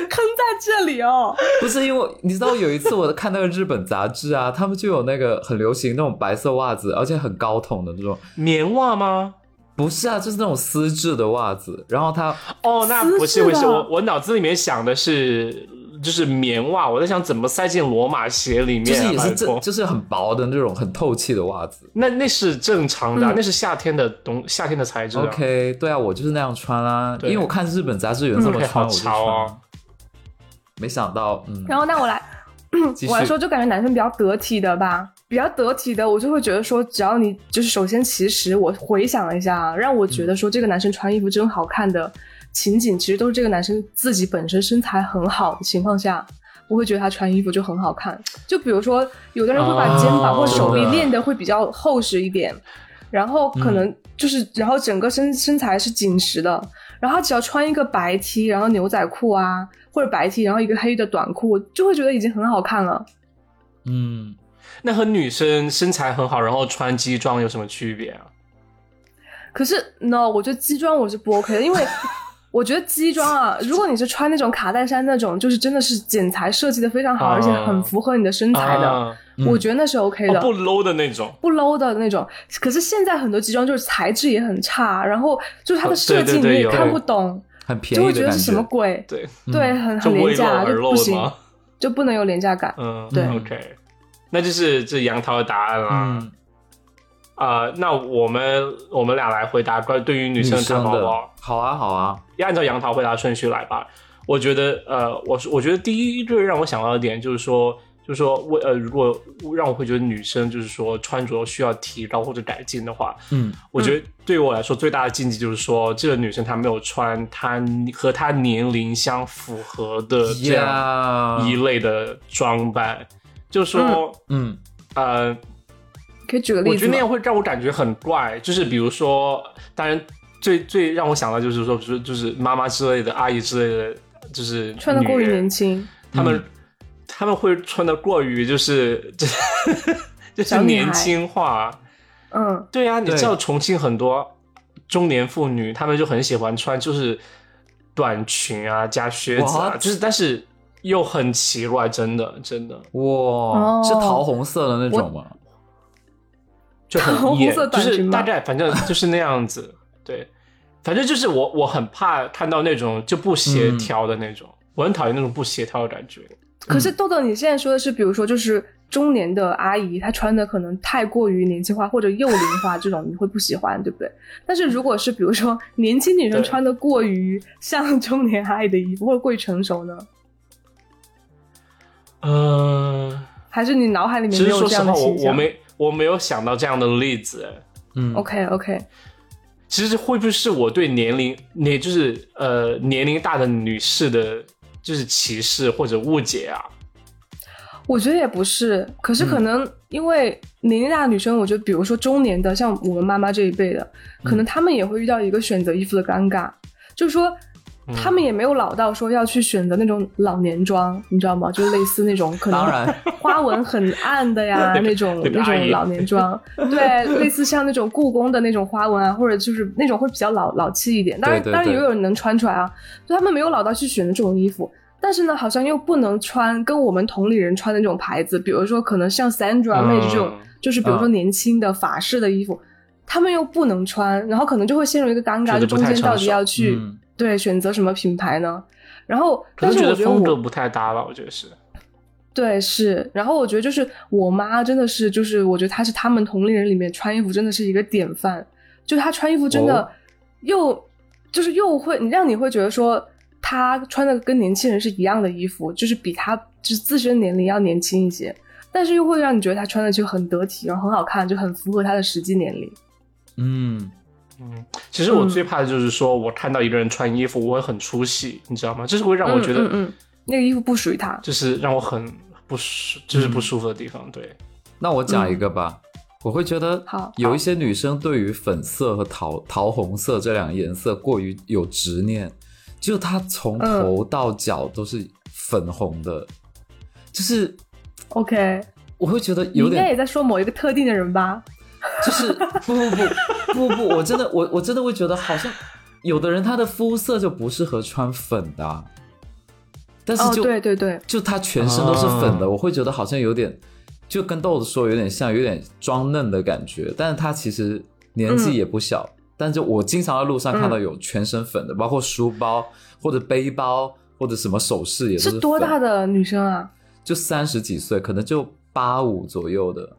坑在这里哦，不是因为你知道有一次我看那个日本杂志啊，他们就有那个很流行那种白色袜子，而且很高筒的那种棉袜吗？不是啊，就是那种丝质的袜子，然后它哦，那不是不是，我我脑子里面想的是就是棉袜，我在想怎么塞进罗马鞋里面，就是也是正，就是很薄的那种很透气的袜子。那那是正常的，那是夏天的冬夏天的材质。OK，对啊，我就是那样穿啊，因为我看日本杂志有人这么穿，我就穿。没想到，嗯。然后那我来，我来说，就感觉男生比较得体的吧。比较得体的，我就会觉得说，只要你就是首先，其实我回想了一下，让我觉得说这个男生穿衣服真好看的情景，其实都是这个男生自己本身身材很好的情况下，我会觉得他穿衣服就很好看。就比如说，有的人会把肩膀或手臂练得会比较厚实一点，然后可能就是，然后整个身身材是紧实的，然后他只要穿一个白 T，然后牛仔裤啊，或者白 T，然后一个黑的短裤，就会觉得已经很好看了。嗯。那和女生身材很好，然后穿基装有什么区别啊？可是，no，我觉得基装我是不 OK 的，因为 我觉得基装啊，如果你是穿那种卡戴珊那种，就是真的是剪裁设计的非常好，而且很符合你的身材的，我觉得那是 OK 的，不 low 的那种，不 low 的那种。可是现在很多基装就是材质也很差，然后就是它的设计你也看不懂，很便宜就会觉得是什么鬼？对。对，很很廉价，就不行，就不能有廉价感。嗯，对，OK。那就是这杨桃的答案了。嗯，啊，那我们我们俩来回答关对于女生的看法好？好啊，好啊，要按照杨桃回答顺序来吧。我觉得，呃，我我觉得第一个让我想到的点就是说，就是说，我呃，如果让我会觉得女生就是说穿着需要提高或者改进的话，嗯，我觉得对于我来说最大的禁忌就是说，这个女生她没有穿她和她年龄相符合的这样一类的装扮。就说，嗯，呃，可以举个例子，我觉得那样会让我感觉很怪。就是比如说，当然最最让我想到就是说，比如就是妈妈之类的、阿姨之类的，就是穿的过于年轻，他们他们会穿的过于就是 就是年轻化。嗯，对呀，你知道重庆很多中年妇女，她们就很喜欢穿，就是。短裙啊加靴子啊，就是但是又很奇怪，真的真的哇，是桃红色的那种吗？就很艳，就是大概反正就是那样子，对，反正就是我我很怕看到那种就不协调的那种，我很讨厌那种不协调的感觉。可是豆豆，你现在说的是，比如说就是中年的阿姨，她穿的可能太过于年轻化或者幼龄化，这种你会不喜欢，对不对？但是如果是比如说年轻女生穿的过于像中年阿姨的衣服，或者过于成熟呢？嗯，还是你脑海里面没有这样的形象？我没有想到这样的例子，嗯，OK OK，其实会不会是我对年龄，也就是呃年龄大的女士的，就是歧视或者误解啊？我觉得也不是，可是可能因为年龄大的女生，我觉得比如说中年的，像我们妈妈这一辈的，可能她们也会遇到一个选择衣服的尴尬，就是说。他们也没有老到说要去选择那种老年装，你知道吗？就类似那种可能 花纹很暗的呀，那种那种老年装。对，类似像那种故宫的那种花纹啊，或者就是那种会比较老老气一点。当然，当然也有人能穿出来啊。就他们没有老到去选择这种衣服，但是呢，好像又不能穿跟我们同龄人穿的那种牌子，比如说可能像 Sandra、妹这种，就是比如说年轻的法式的衣服，他们又不能穿，然后可能就会陷入一个尴尬，就中间到底要去。对，选择什么品牌呢？然后，但是我觉得风格不太搭吧，我觉得是。对，是。然后我觉得就是我妈真的是，就是我觉得她是他们同龄人里面穿衣服真的是一个典范。就她穿衣服真的又就是又会，你让你会觉得说她穿的跟年轻人是一样的衣服，就是比她就是自身年龄要年轻一些，但是又会让你觉得她穿的就很得体，然后很好看，就很符合她的实际年龄。嗯。嗯，其实我最怕的就是说，我看到一个人穿衣服，我会很出戏，你知道吗？这是会让我觉得，嗯，那个衣服不属于他，就是让我很不舒，就是不舒服的地方。对，那我讲一个吧，我会觉得，好，有一些女生对于粉色和桃桃红色这两个颜色过于有执念，就她从头到脚都是粉红的，就是，OK，我会觉得有点，应该也在说某一个特定的人吧。就是不不不不不，我真的我我真的会觉得好像有的人他的肤色就不适合穿粉的，但是就对对对，就他全身都是粉的，我会觉得好像有点就跟豆子说有点像，有点装嫩的感觉，但是他其实年纪也不小，但就我经常在路上看到有全身粉的，包括书包或者背包或者什么首饰也是多大的女生啊？就三十几岁，可能就八五左右的。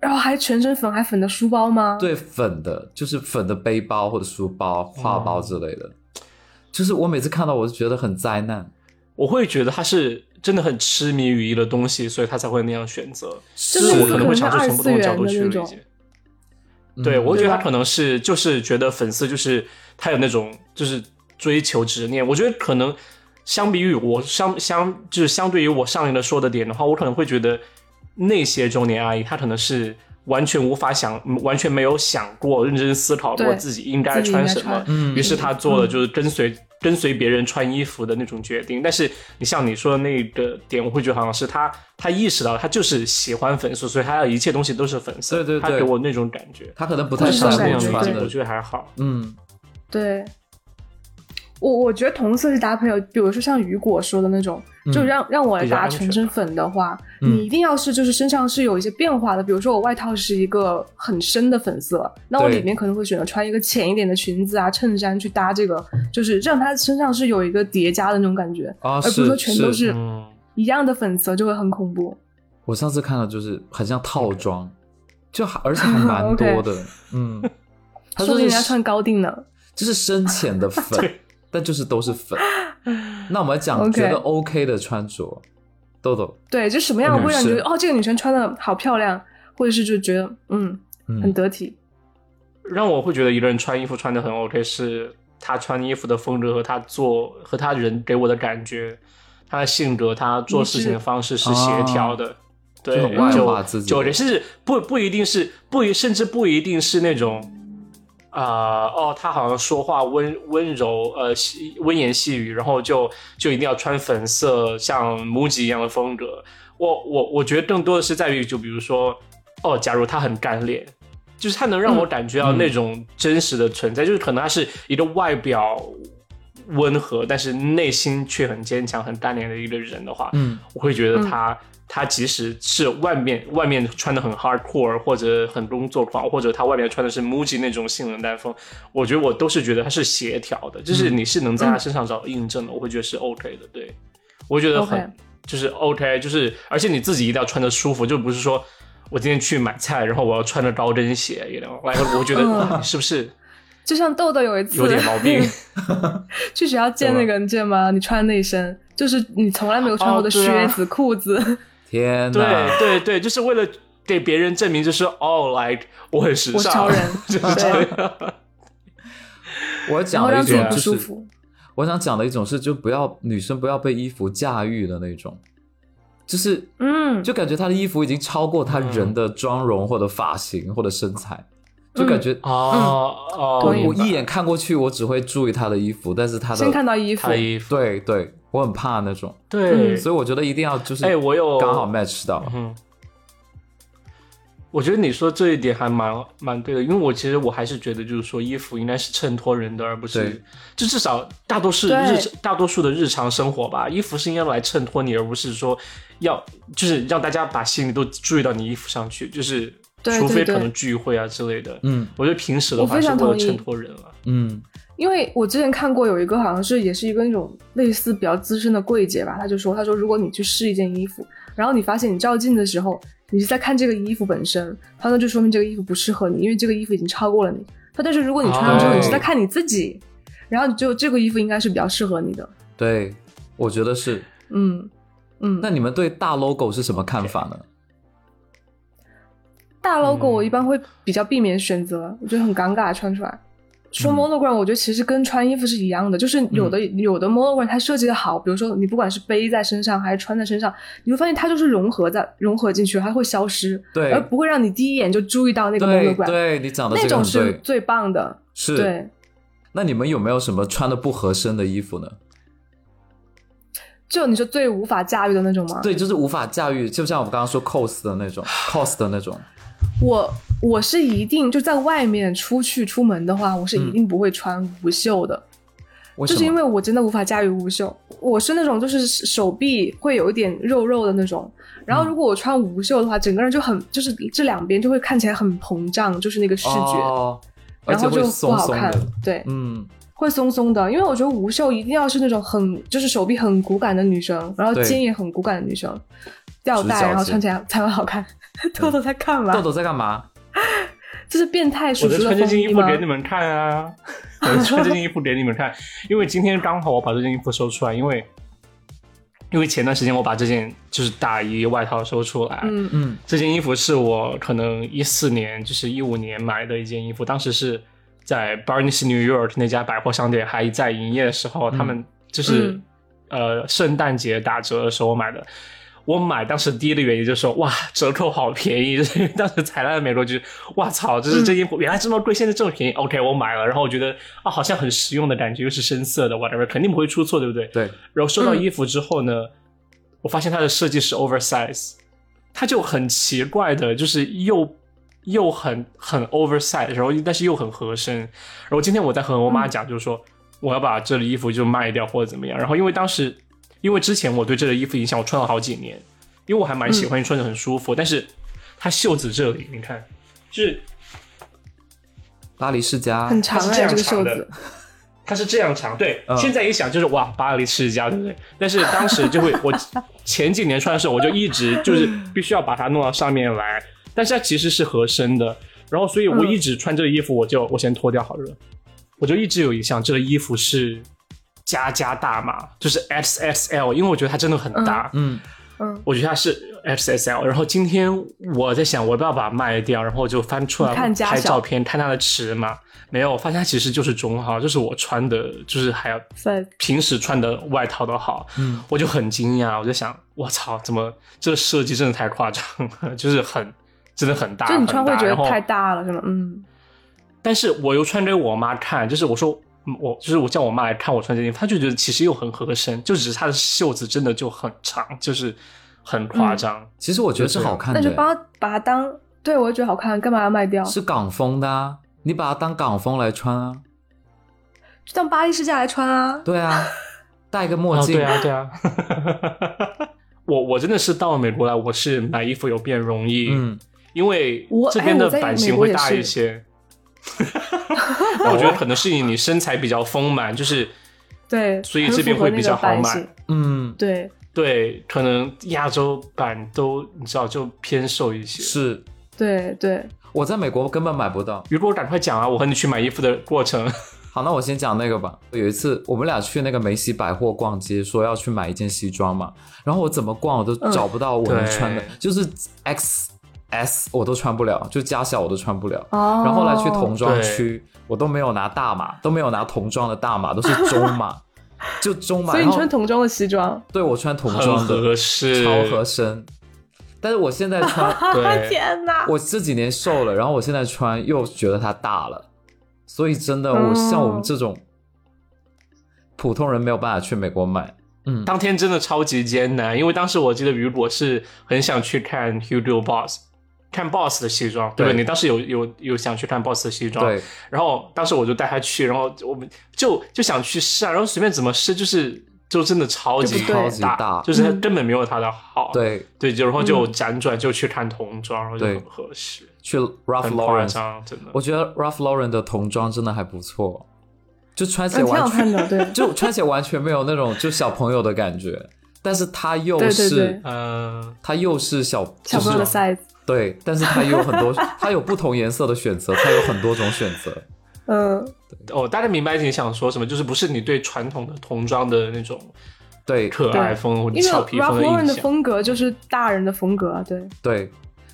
然后还全身粉，还粉的书包吗？对，粉的，就是粉的背包或者书包、挎包之类的。就是我每次看到，我就觉得很灾难。我会觉得他是真的很痴迷于一个东西，所以他才会那样选择。就是我可能会尝试从不同的角度去理解。对，我觉得他可能是就是觉得粉丝就是他有那种就是追求执念。我觉得可能相比于我相相就是相对于我上一个说的点的话，我可能会觉得。那些中年阿姨，她可能是完全无法想，完全没有想过、认真思考过自己应该穿什么，于是她做了就是跟随跟随别人穿衣服的那种决定。但是你像你说的那个点，我会觉得好像是她，她意识到她就是喜欢粉色，所以她要一切东西都是粉色。对对对，她给我那种感觉，她可能不太想那样穿的，我觉得还好。嗯，对。我我觉得同色系搭配，比如说像雨果说的那种，就让让我来搭全身粉的话，你一定要是就是身上是有一些变化的。比如说我外套是一个很深的粉色，那我里面可能会选择穿一个浅一点的裙子啊、衬衫去搭这个，就是让它身上是有一个叠加的那种感觉，而不是说全都是一样的粉色，就会很恐怖。我上次看到就是很像套装，就而且还 蛮多的，嗯，说不定人家穿高定呢，就是深浅的粉。但就是都是粉，那我们讲觉得 OK 的穿着，豆豆。对，就什么样会让你觉得哦，这个女生穿的好漂亮，或者是就觉得嗯很得体。让我会觉得一个人穿衣服穿的很 OK，是他穿衣服的风格和他做和他人给我的感觉，他的性格，他做事情的方式是协调的，对，就就也是不不一定是不一甚至不一定是那种。啊哦，他好像说话温温柔，呃，细温言细语，然后就就一定要穿粉色，像 MUJI 一样的风格。我我我觉得更多的是在于，就比如说，哦，假如他很干练，就是他能让我感觉到那种真实的存在，就是可能他是一个外表温和，但是内心却很坚强、很干练的一个人的话，嗯，我会觉得他他即使是外面外面穿的很 hardcore 或者很工作狂，或者他外面穿的是 MUJI 那种性冷淡风，我觉得我都是觉得他是协调的，就是你是能在他身上找到印证的，我会觉得是 OK 的。对，我觉得很就是 OK，就是而且你自己一定要穿的舒服，就不是说。我今天去买菜，然后我要穿着高跟鞋，一样，来，我觉得你是不是？就像豆豆有一次有点毛病，去学校见那个你记得吗？你穿那身，就是你从来没有穿过的靴子、裤子。天呐！对对对，就是为了给别人证明，就是哦，，like，我很时尚，我超人，就是这样。我讲的一种不舒服。我想讲的一种是，就不要女生不要被衣服驾驭的那种。就是，嗯，就感觉她的衣服已经超过她人的妆容或者发型或者身材，就感觉哦哦，我我一眼看过去，我只会注意他的衣服，但是他的先看到衣服，对对，我很怕那种，对，所以我觉得一定要就是，哎，我有刚好 match 到，嗯。我觉得你说这一点还蛮蛮对的，因为我其实我还是觉得，就是说衣服应该是衬托人的，而不是就至少大多数日大多数的日常生活吧，衣服是应该来衬托你，而不是说要就是让大家把心里都注意到你衣服上去，就是除非可能聚会啊之类的。嗯，我觉得平时的话是为了衬托人了。嗯，因为我之前看过有一个好像是也是一个那种类似比较资深的柜姐吧，他就说他说如果你去试一件衣服，然后你发现你照镜的时候。你是在看这个衣服本身，他那就说明这个衣服不适合你，因为这个衣服已经超过了你。他但是如果你穿上之后，你是在看你自己，然后你就这个衣服应该是比较适合你的。对，我觉得是。嗯嗯。那你们对大 logo 是什么看法呢？大 logo 我一般会比较避免选择，我觉得很尴尬穿出来。说 monogram，我觉得其实跟穿衣服是一样的，就是有的有的 monogram 它设计的好，比如说你不管是背在身上还是穿在身上，你会发现它就是融合在融合进去，它会消失，对，而不会让你第一眼就注意到那个 monogram。对你讲的那种是最棒的，是。对。那你们有没有什么穿的不合身的衣服呢？就你说最无法驾驭的那种吗？对，就是无法驾驭，就像我们刚刚说 cos 的那种，cos 的那种。我我是一定就在外面出去出门的话，我是一定不会穿无袖的，就是因为我真的无法驾驭无袖。我是那种就是手臂会有一点肉肉的那种，然后如果我穿无袖的话，整个人就很就是这两边就会看起来很膨胀，就是那个视觉，然后就不好看。对，嗯，会松松的，因为我觉得无袖一定要是那种很就是手臂很骨感的女生，然后肩也很骨感的女生，吊带然后穿起来才会好看。豆豆在干嘛？豆豆在干嘛？这是变态叔叔的穿这件衣服给你们看啊！我穿这件衣服给你们看，因为今天刚好我把这件衣服收出来，因为因为前段时间我把这件就是大衣外套收出来。嗯嗯，这件衣服是我可能一四年就是一五年买的一件衣服，当时是在 Barnes New York 那家百货商店还在营业的时候，他们就是呃圣诞节打折的时候买的。我买当时第一个原因就是说，哇，折扣好便宜！因为当时踩烂了美国就是，哇操，就是这衣服原来这么贵，现在这么便宜，OK，我买了。然后我觉得啊，好像很实用的感觉，又是深色的，whatever，肯定不会出错，对不对？对。然后收到衣服之后呢，我发现它的设计是 oversize，它就很奇怪的，就是又又很很 oversize，然后但是又很合身。然后今天我在和我妈讲，就是说我要把这里衣服就卖掉或者怎么样。然后因为当时。因为之前我对这个衣服影响，我穿了好几年，因为我还蛮喜欢穿着很舒服。但是它袖子这里，你看，是巴黎世家，很长是这样长的，它是这样长。对，现在一想就是哇，巴黎世家，对不对？但是当时就会，我前几年穿的时候，我就一直就是 必须要把它弄到上面来。但是它其实是合身的，然后所以我一直穿这个衣服，我就我先脱掉好了，我就一直有印象，这个衣服是。加加大码就是 XXL，因为我觉得它真的很大。嗯嗯，我觉得它是 XXL。然后今天我在想，我要不要把它卖掉？然后我就翻出来拍照片，看它的尺码。没有，我发现它其实就是中号，就是我穿的，就是还要平时穿的外套都好。嗯，我就很惊讶，我就想，我操，怎么这设计真的太夸张了？就是很真的很大，就你穿会觉得太大了，是吗？嗯。但是我又穿给我妈看，就是我说。我就是我叫我妈来看我穿这件衣服，她就觉得其实又很合身，就只是它的袖子真的就很长，就是很夸张。其实我觉得是好看的，那就把把它当对我觉得好看，干嘛要卖掉？是港风的啊，你把它当港风来穿啊，就当巴黎世家来穿啊。对啊，戴个墨镜。对啊，对啊。我我真的是到了美国来，我是买衣服有变容易，嗯，因为这边的版型会大一些。我觉得可能是你你身材比较丰满，就是对，所以这边会比较好买。嗯，对对，可能亚洲版都你知道就偏瘦一些。是，对对，我在美国根本买不到。如果赶快讲啊，我和你去买衣服的过程。好，那我先讲那个吧。有一次我们俩去那个梅西百货逛街，说要去买一件西装嘛，然后我怎么逛我都找不到我能穿的，就是 X S 我都穿不了，就加小我都穿不了。然后后来去童装区，我都没有拿大码，都没有拿童装的大码，都是中码，就中码。所以你穿童装的西装？对，我穿童装的，合适，超合身。但是我现在穿，天哪！我这几年瘦了，然后我现在穿又觉得它大了。所以真的，我像我们这种普通人没有办法去美国买。嗯，当天真的超级艰难，因为当时我记得雨果是很想去看 Hugo Boss，看 Boss 的西装，对不对？你当时有有有想去看 Boss 的西装，对。然后当时我就带他去，然后我们就就想去试啊，然后随便怎么试，就是就真的超级超级大，就是根本没有他的好。对对，就然后就辗转就去看童装，然后就很合适。去 Ralph Lauren，真的，我觉得 Ralph Lauren 的童装真的还不错，就穿起来完全对，就穿起来完全没有那种就小朋友的感觉，但是他又是，嗯，他又是小小朋友的 size，对，但是它也有很多，它有不同颜色的选择，它有很多种选择，嗯，哦，大家明白你想说什么，就是不是你对传统的童装的那种对可爱风或者俏皮风的印象，的风格就是大人的风格，对。对。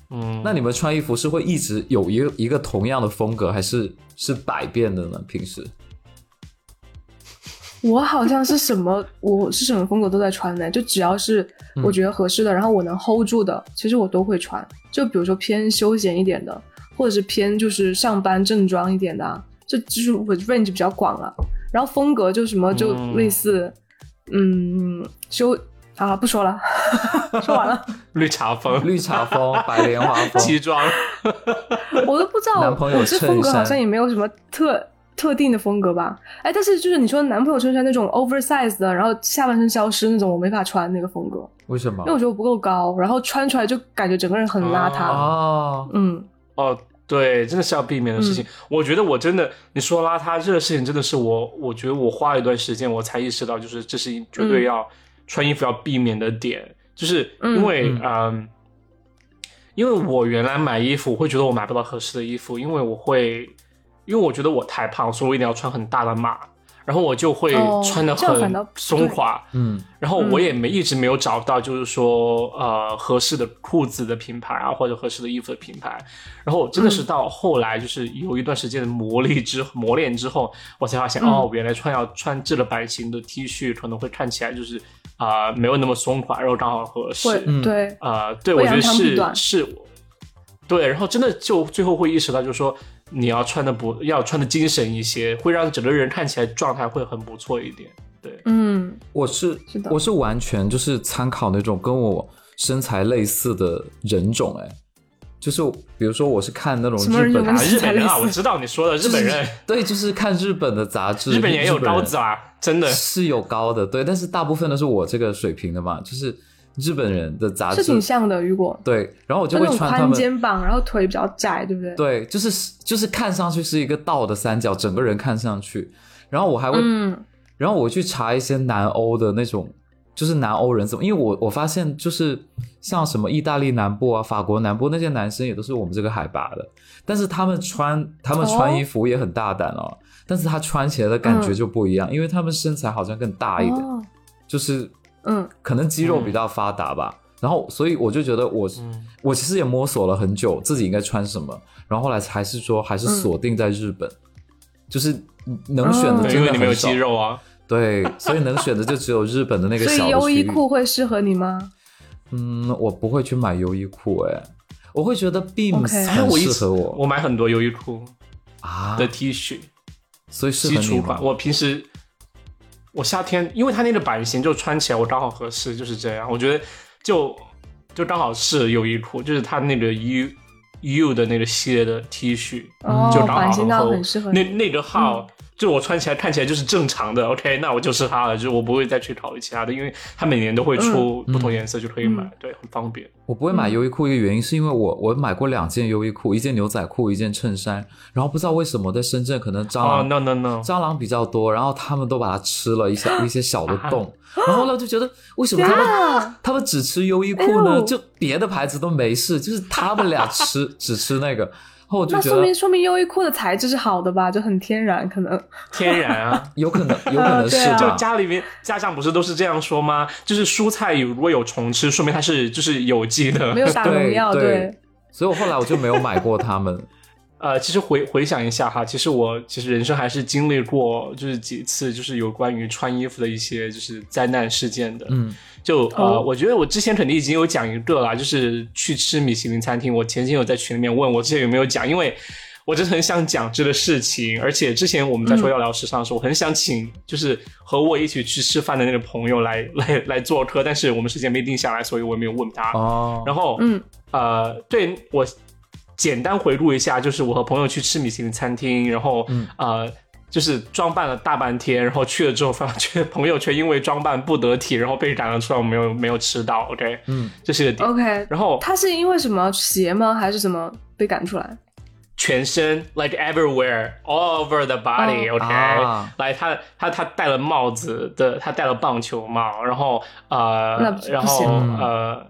嗯，那你们穿衣服是会一直有一个一个同样的风格，还是是百变的呢？平时我好像是什么，我是什么风格都在穿的，就只要是我觉得合适的，然后我能 hold 住的，其实我都会穿。就比如说偏休闲一点的，或者是偏就是上班正装一点的，这就是我 range 比较广了。然后风格就什么就类似，嗯，休。啊，不说了，说完了。绿茶风，绿茶风，白莲花风，西装，我都不知道。男朋友这风格好像也没有什么特特定的风格吧？哎，但是就是你说男朋友衬衫那种 oversize 的，然后下半身消失那种，我没法穿那个风格。为什么？因为我觉得我不够高，然后穿出来就感觉整个人很邋遢。哦，嗯，哦，对，真的是要避免的事情。我觉得我真的，你说邋遢这个事情，真的是我，我觉得我花了一段时间，我才意识到，就是这是绝对要。穿衣服要避免的点，就是因为嗯，因为我原来买衣服，我会觉得我买不到合适的衣服，因为我会，因为我觉得我太胖，所以我一定要穿很大的码。然后我就会穿的很松垮，嗯，然后我也没一直没有找到，就是说呃合适的裤子的品牌啊，或者合适的衣服的品牌。然后真的是到后来，就是有一段时间的磨砺之磨练之后，我才发现哦，原来穿要穿这个版型的 T 恤可能会看起来就是啊没有那么松垮，然后刚好合适。对，啊，对我觉得是是，对，然后真的就最后会意识到，就是说。你要穿的不要穿的精神一些，会让整个人看起来状态会很不错一点。对，嗯，我是我是完全就是参考那种跟我身材类似的人种，哎，就是比如说我是看那种日本啊，日本人啊，我知道你说的日本人，对，就是看日本的杂志，日本也有高子啊，真的。是有高的，对，但是大部分都是我这个水平的嘛，就是。日本人的杂志。是挺像的，如果。对，然后我就会穿他们肩膀，然后腿比较窄，对不对？对，就是就是看上去是一个倒的三角，整个人看上去，然后我还会，然后我去查一些南欧的那种，就是南欧人怎么，因为我我发现就是像什么意大利南部啊、法国南部那些男生也都是我们这个海拔的，但是他们穿他们穿衣服也很大胆哦，但是他穿起来的感觉就不一样，因为他们身材好像更大一点，就是。嗯，可能肌肉比较发达吧，然后所以我就觉得我我其实也摸索了很久，自己应该穿什么，然后后来还是说还是锁定在日本，就是能选的真的很少。肌肉啊，对，所以能选的就只有日本的那个小。所以优衣库会适合你吗？嗯，我不会去买优衣库，哎，我会觉得 Beams 很适合我。我买很多优衣库啊的 T 恤，所以基础款。我平时。我夏天，因为它那个版型就穿起来我刚好合适，就是这样。我觉得就就刚好是优衣库，就是它那个 U U 的那个系列的 T 恤，哦，就刚好很很适合那那个号。就我穿起来看起来就是正常的，OK，那我就是它了，就是我不会再去考虑其他的，因为它每年都会出不同颜色就可以买，对，很方便。我不会买优衣库一个原因是因为我我买过两件优衣库，一件牛仔裤，一件衬衫，然后不知道为什么在深圳可能蟑螂，no no no，蟑螂比较多，然后他们都把它吃了一小一些小的洞，然后呢就觉得为什么他们他们只吃优衣库呢？就别的牌子都没事，就是他们俩吃只吃那个。那说明说明优衣库的材质是好的吧，就很天然，可能 天然啊，有可能有可能是，就家里面家长不是都是这样说吗？就是蔬菜如果有虫吃，说明它是就是有机的，没有打农药，对。所以我后来我就没有买过它们。呃，其实回回想一下哈，其实我其实人生还是经历过就是几次就是有关于穿衣服的一些就是灾难事件的，嗯。就呃，我觉得我之前肯定已经有讲一个了，就是去吃米其林餐厅。我前几天有在群里面问我之前有没有讲，因为我真的很想讲这个事情。而且之前我们在说要聊时尚的时候，我很想请就是和我一起去吃饭的那个朋友来来 来做客，但是我们时间没定下来，所以我也没有问他。哦。然后嗯呃，对我简单回顾一下，就是我和朋友去吃米其林餐厅，然后嗯呃。就是装扮了大半天，然后去了之后，发 觉朋友却因为装扮不得体，然后被赶了出来，我没有没有吃到。OK，嗯，这是个点。OK，然后他是因为什么鞋吗？还是什么被赶出来？全身，like everywhere，all over the body。OK，来，他他他戴了帽子的，他戴了棒球帽，然后呃，然后呃，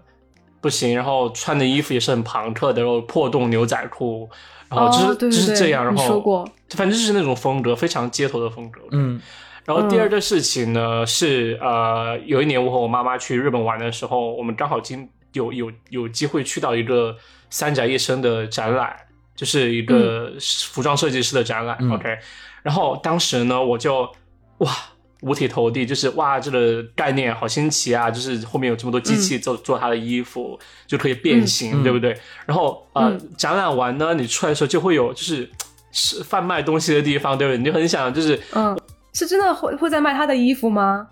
不行，然后穿的衣服也是很朋克的，然后破洞牛仔裤。然后就是就是这样，然后反正就是那种风格，非常街头的风格。嗯，然后第二个事情呢是呃，有一年我和我妈妈去日本玩的时候，我们刚好经有有有机会去到一个三宅一生的展览，就是一个服装设计师的展览。OK，然后当时呢我就哇。五体投地，就是哇，这个概念好新奇啊！就是后面有这么多机器做做他的衣服，就可以变形，对不对？然后呃，展览完呢，你出来的时候就会有就是是贩卖东西的地方，对不对？你就很想就是嗯，是真的会会在卖他的衣服吗？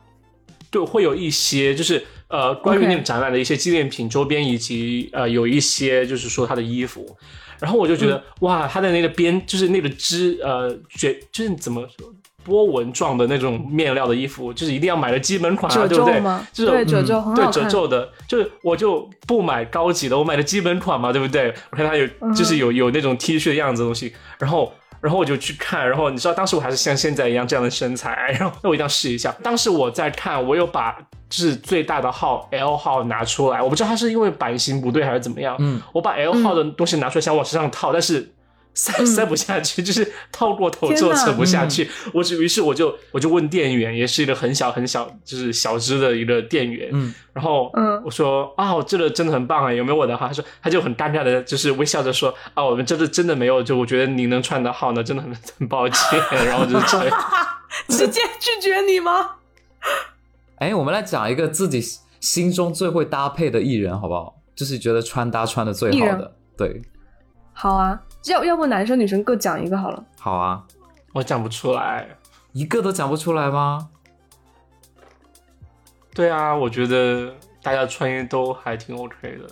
对，会有一些就是呃，关于那个展览的一些纪念品周边，以及呃，有一些就是说他的衣服。然后我就觉得哇，他的那个边就是那个织呃卷，就是怎么说？波纹状的那种面料的衣服，就是一定要买的基本款啊，对不对？就是对褶皱，对褶皱的，就是我就不买高级的，我买的基本款嘛，对不对？我看它有，就是有有那种 T 恤的样子的东西，然后然后我就去看，然后你知道当时我还是像现在一样这样的身材，然后那我一定要试一下。当时我在看，我有把就是最大的号 L 号拿出来，我不知道它是因为版型不对还是怎么样，嗯，我把 L 号的东西拿出来想往身上套，但是。塞塞不下去，就是套过头之后扯不下去。我就于是我就我就问店员，也是一个很小很小，就是小只的一个店员。嗯，然后嗯，我说啊，这个真的很棒啊，有没有我的号？他说他就很尴尬的，就是微笑着说啊，我们这次真的没有，就我觉得你能穿的号呢，真的很很抱歉。然后就 直接拒绝你吗？哎，我们来讲一个自己心中最会搭配的艺人，好不好？就是觉得穿搭穿的最好的，对，好啊。要要不男生女生各讲一个好了。好啊，我讲不出来，一个都讲不出来吗？对啊，我觉得大家穿衣都还挺 OK 的，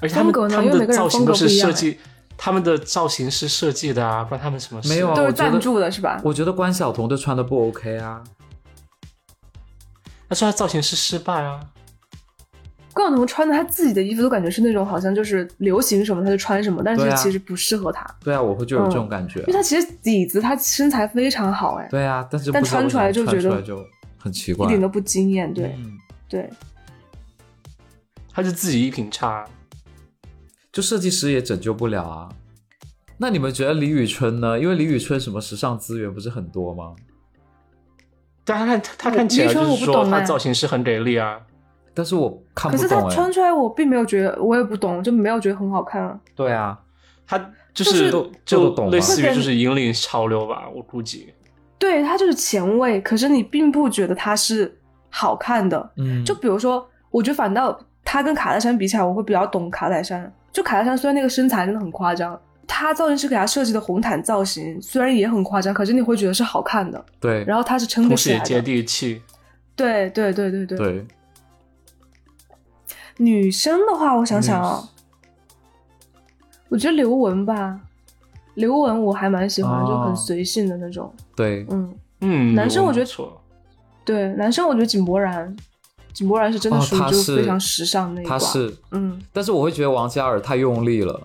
而且他们他们的造型都是设计，他们的造型师设计的啊，不然他们什么没有啊？都是赞助的是吧？我觉得关晓彤就穿的不 OK 啊，他说他造型师失败啊。关晓彤穿的他自己的衣服都感觉是那种好像就是流行什么他就穿什么，但是其实不适合他。对啊，我会就有这种感觉，因为他其实底子他身材非常好哎。对啊，但是但穿出来就觉得就很奇怪，一点都不惊艳。对，对，他是自己衣品差，就设计师也拯救不了啊。那你们觉得李宇春呢？因为李宇春什么时尚资源不是很多吗？但他看他看起来就是说他造型师很给力啊。但是我看不懂可是他穿出来，我并没有觉得，我也不懂，就没有觉得很好看啊。对啊，他就是就类似于就是引领潮流吧，我估计。对他就是前卫，可是你并不觉得他是好看的。嗯，就比如说，我觉得反倒他跟卡戴珊比起来，我会比较懂卡戴珊。就卡戴珊虽然那个身材真的很夸张，他造型师给他设计的红毯造型虽然也很夸张，可是你会觉得是好看的。对，然后他是撑得起来的，接地气。对对对对对。对。女生的话，我想想啊，我觉得刘雯吧，刘雯我还蛮喜欢，就很随性的那种。对，嗯。嗯，男生我觉得错。对，男生我觉得井柏然，井柏然是真的属于就非常时尚那一他是，嗯，但是我会觉得王嘉尔太用力了，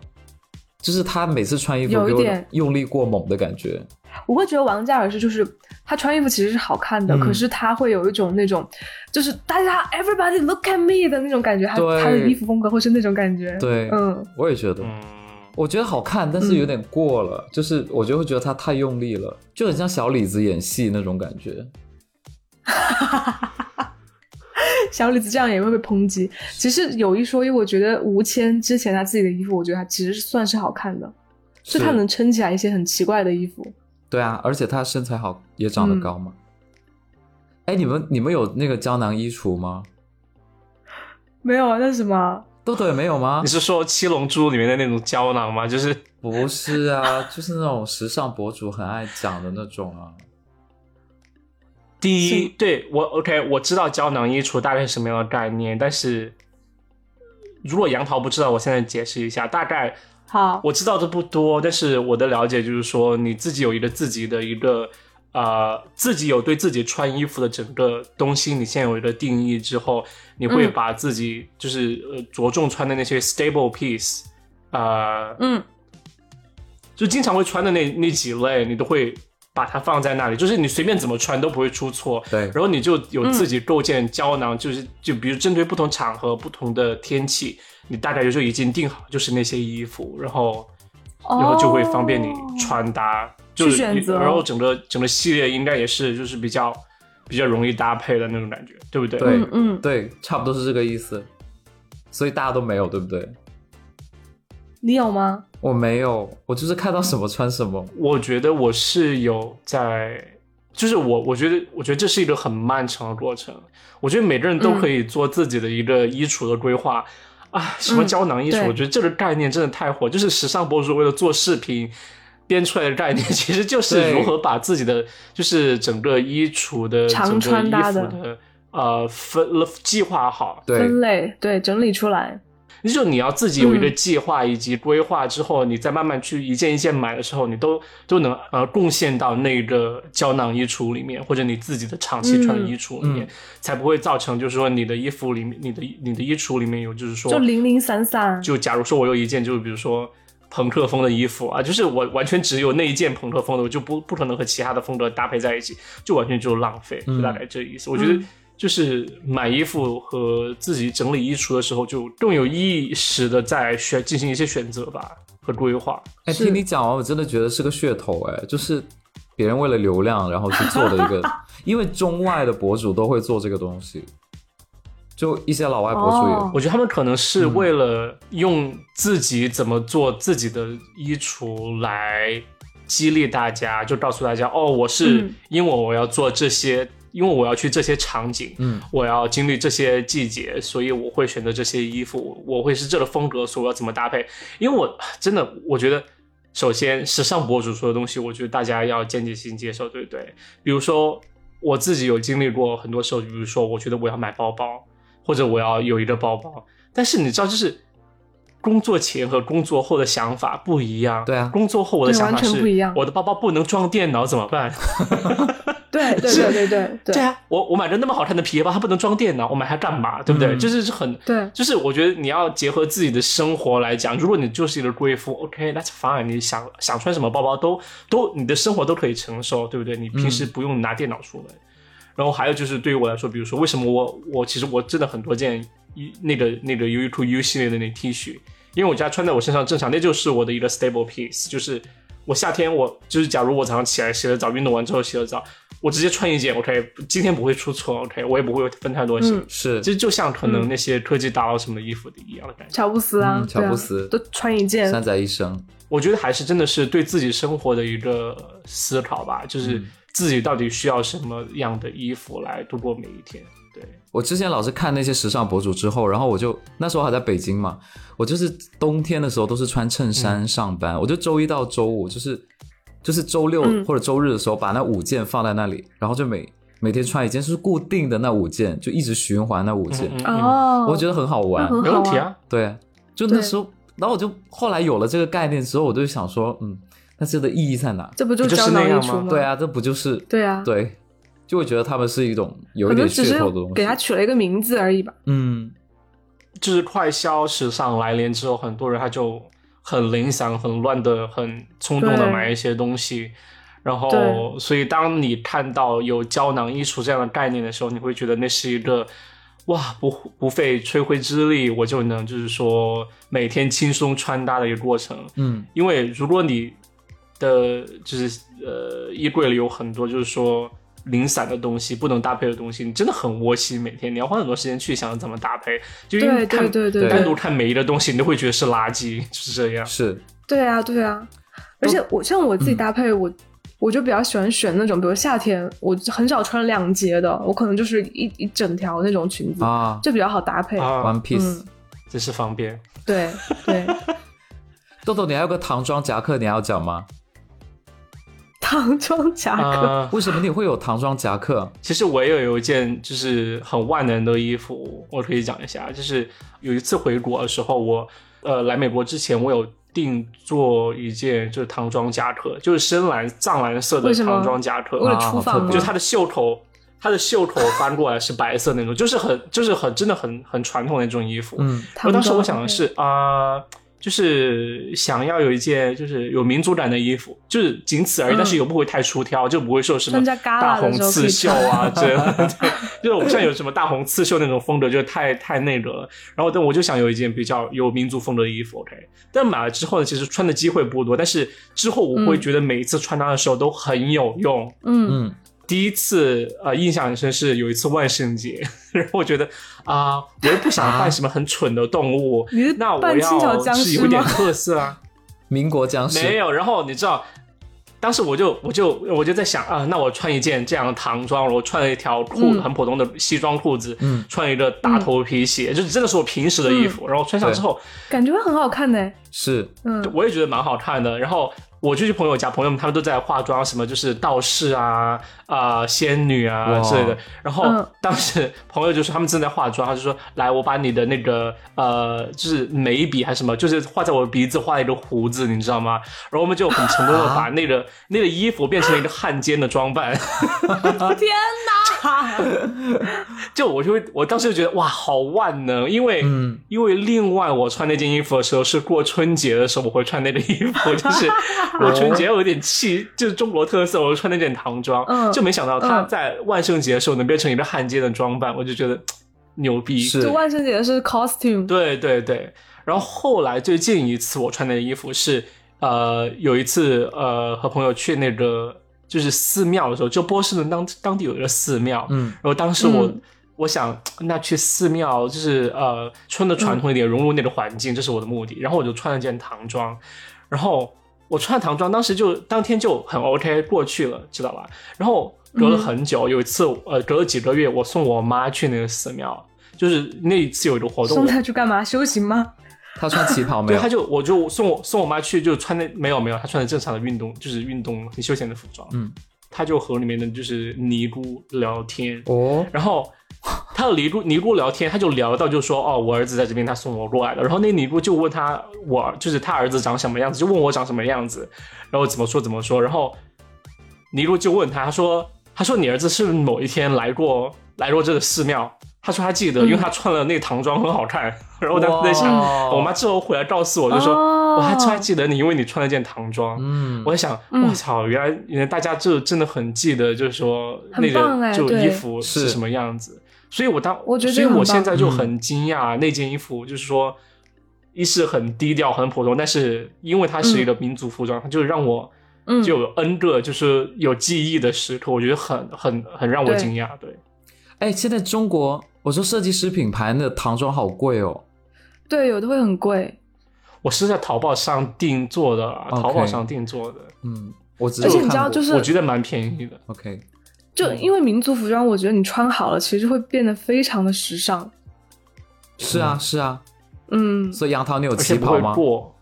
就是他每次穿衣服有点。用力过猛的感觉。我会觉得王嘉尔是就是他穿衣服其实是好看的，可是他会有一种那种就是大家 everybody look at me 的那种感觉，他他的衣服风格会是那种感觉。对，嗯，我也觉得，我觉得好看，但是有点过了，就是我就会觉得他太用力了，就很像小李子演戏那种感觉。小李子这样也会被抨击。其实有一说一，我觉得吴谦之前他自己的衣服，我觉得他其实算是好看的，是他能撑起来一些很奇怪的衣服。对啊，而且他身材好，也长得高嘛。哎，你们你们有那个胶囊衣橱吗？没有啊，那是什么？豆豆也没有吗？你是说七龙珠里面的那种胶囊吗？就是不是啊，就是那种时尚博主很爱讲的那种啊。第一，对我 OK，我知道胶囊衣橱大概是什么样的概念，但是如果杨桃不知道，我现在解释一下，大概好，我知道的不多，但是我的了解就是说，你自己有一个自己的一个呃，自己有对自己穿衣服的整个东西，你现在有一个定义之后，你会把自己就是呃着重穿的那些 stable piece，呃，嗯，就经常会穿的那那几类，你都会。把它放在那里，就是你随便怎么穿都不会出错。对，然后你就有自己构建胶囊，就是就比如针对不同场合、不同的天气，你大概就已经定好就是那些衣服，然后然后就会方便你穿搭，就是然后整个整个系列应该也是就是比较比较容易搭配的那种感觉，对不对？对，嗯，对，差不多是这个意思。所以大家都没有，对不对？你有吗？我没有，我就是看到什么穿什么。我觉得我是有在，就是我，我觉得，我觉得这是一个很漫长的过程。我觉得每个人都可以做自己的一个衣橱的规划啊。什么胶囊衣橱？我觉得这个概念真的太火，就是时尚博主为了做视频编出来的概念，其实就是如何把自己的就是整个衣橱的常穿搭的呃分计划好，分类对整理出来。就你要自己有一个计划以及规划之后，你再慢慢去一件一件买的时候，你都都能呃贡献到那个胶囊衣橱里面，或者你自己的长期穿衣橱里面，才不会造成就是说你的衣服里面，你的你的衣橱里面有就是说就零零散散。就假如说我有一件，就是比如说朋克风的衣服啊，就是我完全只有那一件朋克风的，我就不不可能和其他的风格搭配在一起，就完全就是浪费，就大概这意思。我觉得。就是买衣服和自己整理衣橱的时候，就更有意识的在选进行一些选择吧和规划。哎，听你讲完，我真的觉得是个噱头哎，就是别人为了流量然后去做的一个，因为中外的博主都会做这个东西，就一些老外博主也，我觉得他们可能是为了用自己怎么做自己的衣橱来激励大家，就告诉大家哦，我是因为我要做这些。因为我要去这些场景，嗯，我要经历这些季节，所以我会选择这些衣服，我会是这个风格，所以我要怎么搭配？因为我真的，我觉得，首先时尚博主说的东西，我觉得大家要间接性接受，对不对？比如说我自己有经历过很多时候，比如说我觉得我要买包包，或者我要有一个包包，但是你知道，就是工作前和工作后的想法不一样。对啊，工作后我的想法是，我的包包不能装电脑怎么办？对 对对对对对啊！我我买了那么好看的皮包，它不能装电脑，我买它干嘛？对不对？就是很对，就是我觉得你要结合自己的生活来讲。如果你就是一个贵妇，OK，that's fine。你想想穿什么包包都都，你的生活都可以承受，对不对？你平时不用拿电脑出门。然后还有就是对于我来说，比如说为什么我我其实我真的很多件一那个那个优衣库 U 系列的那 T 恤，因为我家穿在我身上正常，那就是我的一个 stable piece，就是我夏天我就是假如我早上起来洗了澡，运动完之后洗了澡。我直接穿一件，OK，今天不会出错，OK，我也不会分太多心。是，其实就像可能那些科技大佬什么衣服的一样的感觉。乔布斯啊，乔布斯都穿一件，三宅一生。我觉得还是真的是对自己生活的一个思考吧，就是自己到底需要什么样的衣服来度过每一天。对我之前老是看那些时尚博主之后，然后我就那时候还在北京嘛，我就是冬天的时候都是穿衬衫上班，我就周一到周五就是。就是周六或者周日的时候，把那五件放在那里，然后就每每天穿一件，是固定的那五件，就一直循环那五件。哦，我觉得很好玩，没问题啊。对，就那时候然后我就后来有了这个概念之后，我就想说，嗯，那这的意义在哪？这不就是胶囊样吗？对啊，这不就是对啊？对，就会觉得他们是一种有一点噱头的东西，给他取了一个名字而已吧。嗯，就是快消时尚来临之后，很多人他就很零散、很乱的、很冲动的买一些东西。然后，所以当你看到有胶囊衣橱这样的概念的时候，你会觉得那是一个哇，不不费吹灰之力，我就能就是说每天轻松穿搭的一个过程。嗯，因为如果你的就是呃衣柜里有很多就是说零散的东西，不能搭配的东西，你真的很窝心。每天你要花很多时间去想怎么搭配，就因为看单独看每一个东西，你都会觉得是垃圾，就是这样。是，对啊，对啊。而且我像我自己搭配我。我就比较喜欢选那种，比如夏天，我很少穿两节的，我可能就是一一整条那种裙子啊，就比较好搭配。One piece，这是方便。对对。豆豆，你还有个唐装夹克，你要讲吗？唐装夹克？为什么你会有唐装夹克？其实我也有一件就是很万能的衣服，我可以讲一下。就是有一次回国的时候，我呃来美国之前，我有。定做一件就是唐装夹克，就是深蓝藏蓝色的唐装夹克，为了出访就它的袖口，它的袖口翻过来是白色那种，就是很就是很真的很很传统的那种衣服。嗯，我当时我想的是啊。就是想要有一件就是有民族感的衣服，就是仅此而已，但是又不会太出挑，就不会说什么大红刺绣啊，这就是我像有什么大红刺绣那种风格，就太太那个了。然后但我就想有一件比较有民族风格的衣服，OK。但买了之后呢，其实穿的机会不多，但是之后我会觉得每一次穿搭的时候都很有用，嗯嗯。第一次呃印象很深是有一次万圣节，然后我觉得啊，我又不想扮什么很蠢的动物，那我要是有点特色啊，民国僵尸没有。然后你知道，当时我就我就我就在想啊，那我穿一件这样的唐装，我穿了一条裤子很普通的西装裤子，嗯，穿一个大头皮鞋，就真的是我平时的衣服，然后穿上之后感觉会很好看呢。是，嗯，我也觉得蛮好看的。然后。我就去朋友家，朋友们他们都在化妆，什么就是道士啊啊仙女啊之类的。然后当时朋友就说他们正在化妆，他就说来，我把你的那个呃，就是眉笔还是什么，就是画在我鼻子画一个胡子，你知道吗？然后我们就很成功的 把那个那个衣服变成了一个汉奸的装扮。天哪！就我就会，我当时就觉得哇，好万能，因为因为另外我穿那件衣服的时候是过春节的时候，我会穿那件衣服，就是。我春节有点气，就是中国特色，我就穿那件唐装，就没想到它在万圣节的时候能变成一个汉奸的装扮，我就觉得牛逼。是，万圣节是 costume。对对对，然后后来最近一次我穿那个衣服是，呃，有一次呃和朋友去那个就是寺庙的时候，就波士顿当当地有一个寺庙，嗯，然后当时我我想那去寺庙就是呃穿的传统一点，融入那个环境，这是我的目的，然后我就穿了件唐装，然后。我穿唐装，当时就当天就很 OK 过去了，知道吧？然后隔了很久，有一次呃，隔了几个月，我送我妈去那个寺庙，就是那一次有一个活动。送她去干嘛？修行吗？她穿旗袍没有？对，她就我就送我送我妈去，就穿那没有没有，她穿的正常的运动，就是运动很休闲的服装。嗯，她就和里面的就是尼姑聊天哦，然后。他和尼姑尼姑聊天，他就聊到就说哦，我儿子在这边，他送我过来的。然后那尼姑就问他，我就是他儿子长什么样子，就问我长什么样子，然后怎么说怎么说。然后尼姑就问他，他说他说你儿子是某一天来过来过这个寺庙，他说他记得，因为他穿了那个唐装很好看。然后当时在想，我妈之后回来告诉我就说，我还还记得你，因为你穿了件唐装。嗯，我在想，我操，原来原来大家就真的很记得，就是说那个就衣服是什么样子。所以，我当我觉得，所以我现在就很惊讶，那件衣服就是说，一是很低调、很普通，但是因为它是一个民族服装，它就让我就有 N 个就是有记忆的时刻，我觉得很很很让我惊讶。对，哎，现在中国，我说设计师品牌的唐装好贵哦。对，有的会很贵。我是在淘宝上定做的，淘宝上定做的。嗯，我而且你知道，就是我觉得蛮便宜的。OK。就因为民族服装，我觉得你穿好了，其实会变得非常的时尚。是啊，是啊，嗯。所以杨桃，你有旗袍吗？过。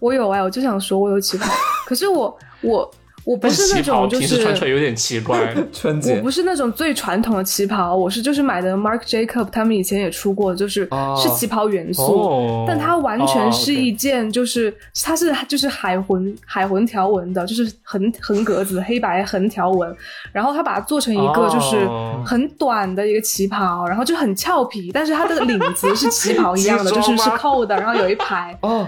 我有哎，我就想说，我有旗袍。可是我我我不是那种就是穿出来有点奇怪。春节我不是那种最传统的旗袍，我是就是买的 Mark Jacob，他们以前也出过，就是是旗袍元素，但它完全是一件就是它是就是海魂海魂条纹的，就是横横格子黑白横条纹，然后它把它做成一个就是很短的一个旗袍，然后就很俏皮，但是它的领子是旗袍一样的，就是是扣的，然后有一排哦。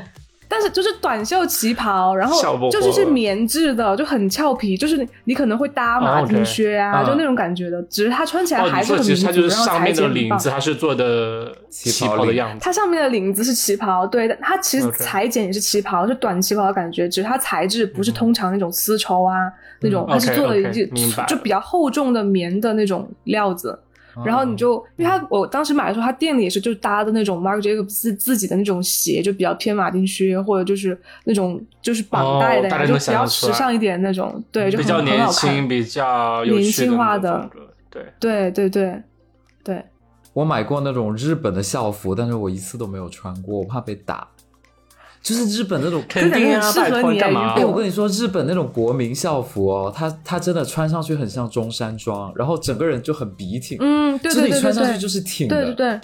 但是就是短袖旗袍，然后就是是棉质的，就很俏皮，就是你可能会搭马丁靴啊，就那种感觉的。只是它穿起来还是很民族，然后裁剪领子它是做的旗袍的样子。它上面的领子是旗袍，对，它其实裁剪也是旗袍，是短旗袍的感觉，只是它材质不是通常那种丝绸啊那种，它是做了一件就比较厚重的棉的那种料子。然后你就，因为他我当时买的时候，他店里也是就搭的那种 Marc Jacobs 自自己的那种鞋，就比较偏马丁靴，或者就是那种就是绑带的，就比较时尚一点那种，对，就比较年轻，比较年轻化的，对，对对对。对。我买过那种日本的校服，但是我一次都没有穿过，我怕被打。就是日本那种肯定啊，适合你干嘛。哎，我跟你说，日本那种国民校服哦，它它真的穿上去很像中山装，然后整个人就很笔挺。嗯，对对对对，穿上去就是挺的。对对对。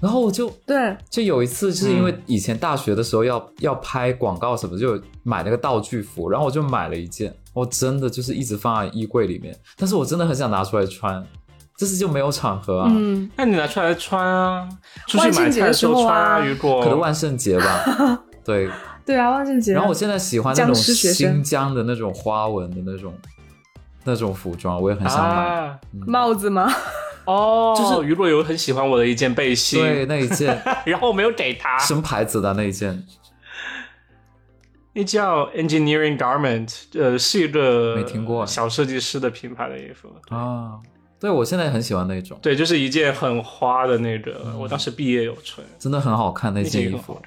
然后我就对，就有一次，就是因为以前大学的时候要要拍广告什么，就买那个道具服，然后我就买了一件，我真的就是一直放在衣柜里面，但是我真的很想拿出来穿，这次就没有场合啊。嗯，那你拿出来穿啊，出去买菜的时候穿啊，如果可能万圣节吧。对 对啊，万圣节。然后我现在喜欢那种新疆的那种花纹的那种那种服装，我也很想买。帽子吗？哦，就是于若有很喜欢我的一件背心，对那一件，然后我没有给他。什么牌子的那一件？那叫 Engineering Garment，呃，是一个没听过小设计师的品牌的衣服啊。对，我现在很喜欢那种。对，就是一件很花的那个，我当时毕业有穿，真的很好看那件衣服。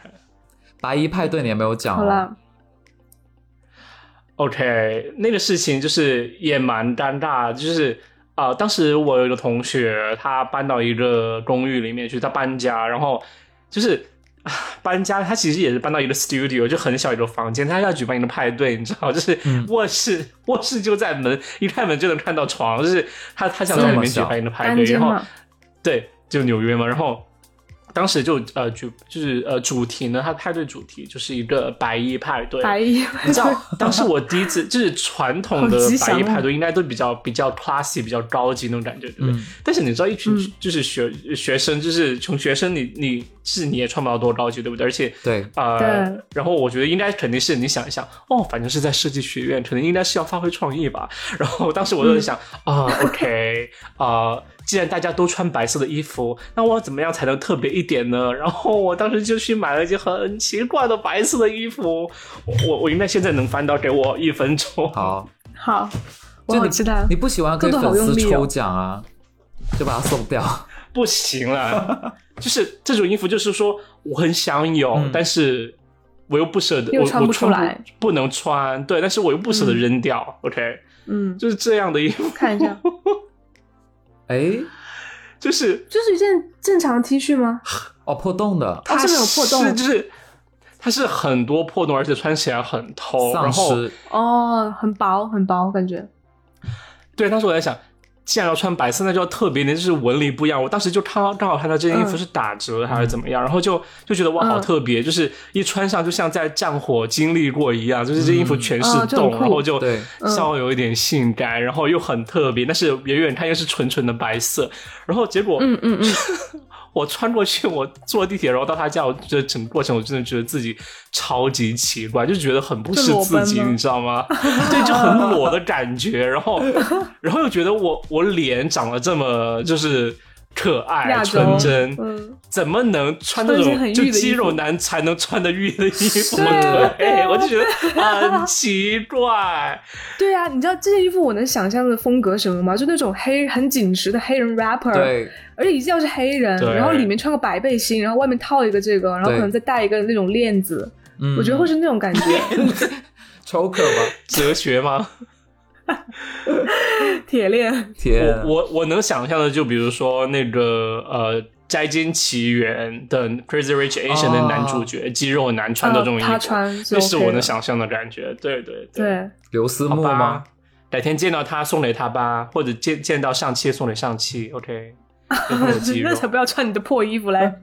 白衣派对你也没有讲。好了，OK，那个事情就是也蛮尴尬，就是啊，当时我有一个同学，他搬到一个公寓里面去，他搬家，然后就是搬家，他其实也是搬到一个 studio，就很小一个房间，他要举办一个派对，你知道，就是卧室，卧室就在门，一开门就能看到床，就是他他想在里面举办一个派对，然后对，就纽约嘛，然后。当时就呃主就是呃主题呢，它派对主题就是一个白衣派对。白衣，你知道，当时我第一次就是传统的白衣派对，应该都比较比较 classy，比较高级那种感觉，对不对？但是你知道，一群就是学学生，就是穷学生，你你是你也穿不到多高级，对不对？而且对呃，然后我觉得应该肯定是你想一想，哦，反正是在设计学院，可能应该是要发挥创意吧。然后当时我就在想啊，OK 啊。既然大家都穿白色的衣服，那我怎么样才能特别一点呢？然后我当时就去买了一件很奇怪的白色的衣服。我我应该现在能翻到，给我一分钟。好，好，我好期待。你不喜欢跟粉丝抽奖啊？就把它送掉。不行了，就是这种衣服，就是说我很想有，但是我又不舍得，我穿不出来，不能穿。对，但是我又不舍得扔掉。OK，嗯，就是这样的衣服。看一下。哎，就是就是一件正常 T 恤吗？哦，破洞的，它是没有破洞，就是它是很多破洞，而且穿起来很透，然后哦，很薄很薄，感觉。对，当时我在想。既然要穿白色，那就要特别点，就是纹理不一样。我当时就看刚好看到这件衣服是打折还是怎么样，然后就就觉得哇，好特别，就是一穿上就像在战火经历过一样，就是这衣服全是洞，然后就稍微有一点性感，然后又很特别，但是远远看又是纯纯的白色，然后结果嗯嗯嗯。我穿过去，我坐地铁，然后到他家，我觉得整个过程我真的觉得自己超级奇怪，就觉得很不是自己，你知道吗？对，就很裸的感觉，然后，然后又觉得我我脸长得这么就是可爱纯真，嗯怎么能穿那种就肌肉男才能穿的玉的衣服？对，我就觉得很奇怪。对啊，你知道这件衣服我能想象的风格什么吗？就那种黑很紧实的黑人 rapper。对。而且一定要是黑人，然后里面穿个白背心，然后外面套一个这个，然后可能再戴一个那种链子，我觉得会是那种感觉。超可 吗？哲学吗？铁链。铁。我我能想象的，就比如说那个呃摘金奇缘》的《Crazy Rich Asian》的男主角，肌肉男穿的这种衣服，这是我能想象的感觉。对对对，刘思慕吗？改天见到他送给他吧，或者见见到上期送给上期。OK，那才不要穿你的破衣服来。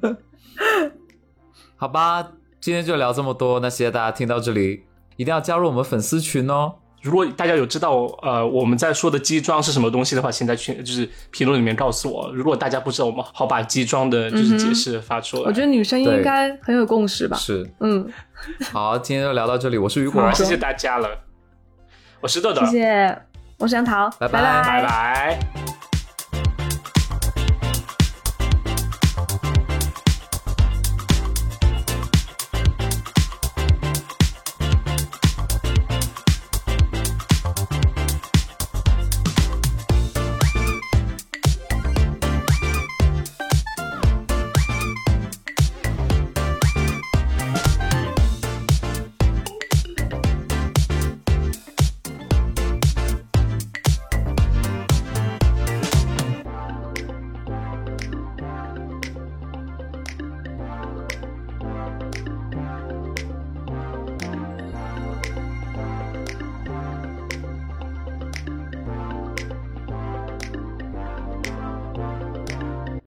好吧，今天就聊这么多。那谢谢大家听到这里，一定要加入我们粉丝群哦。如果大家有知道呃我们在说的基装是什么东西的话，请在群就是评论里面告诉我。如果大家不知道，我们好把基装的就是解释发出来。我觉得女生应该很有共识吧。是，嗯。好，今天就聊到这里。我是雨果，谢谢大家了。我是豆豆，谢谢，我是杨桃，拜拜拜拜。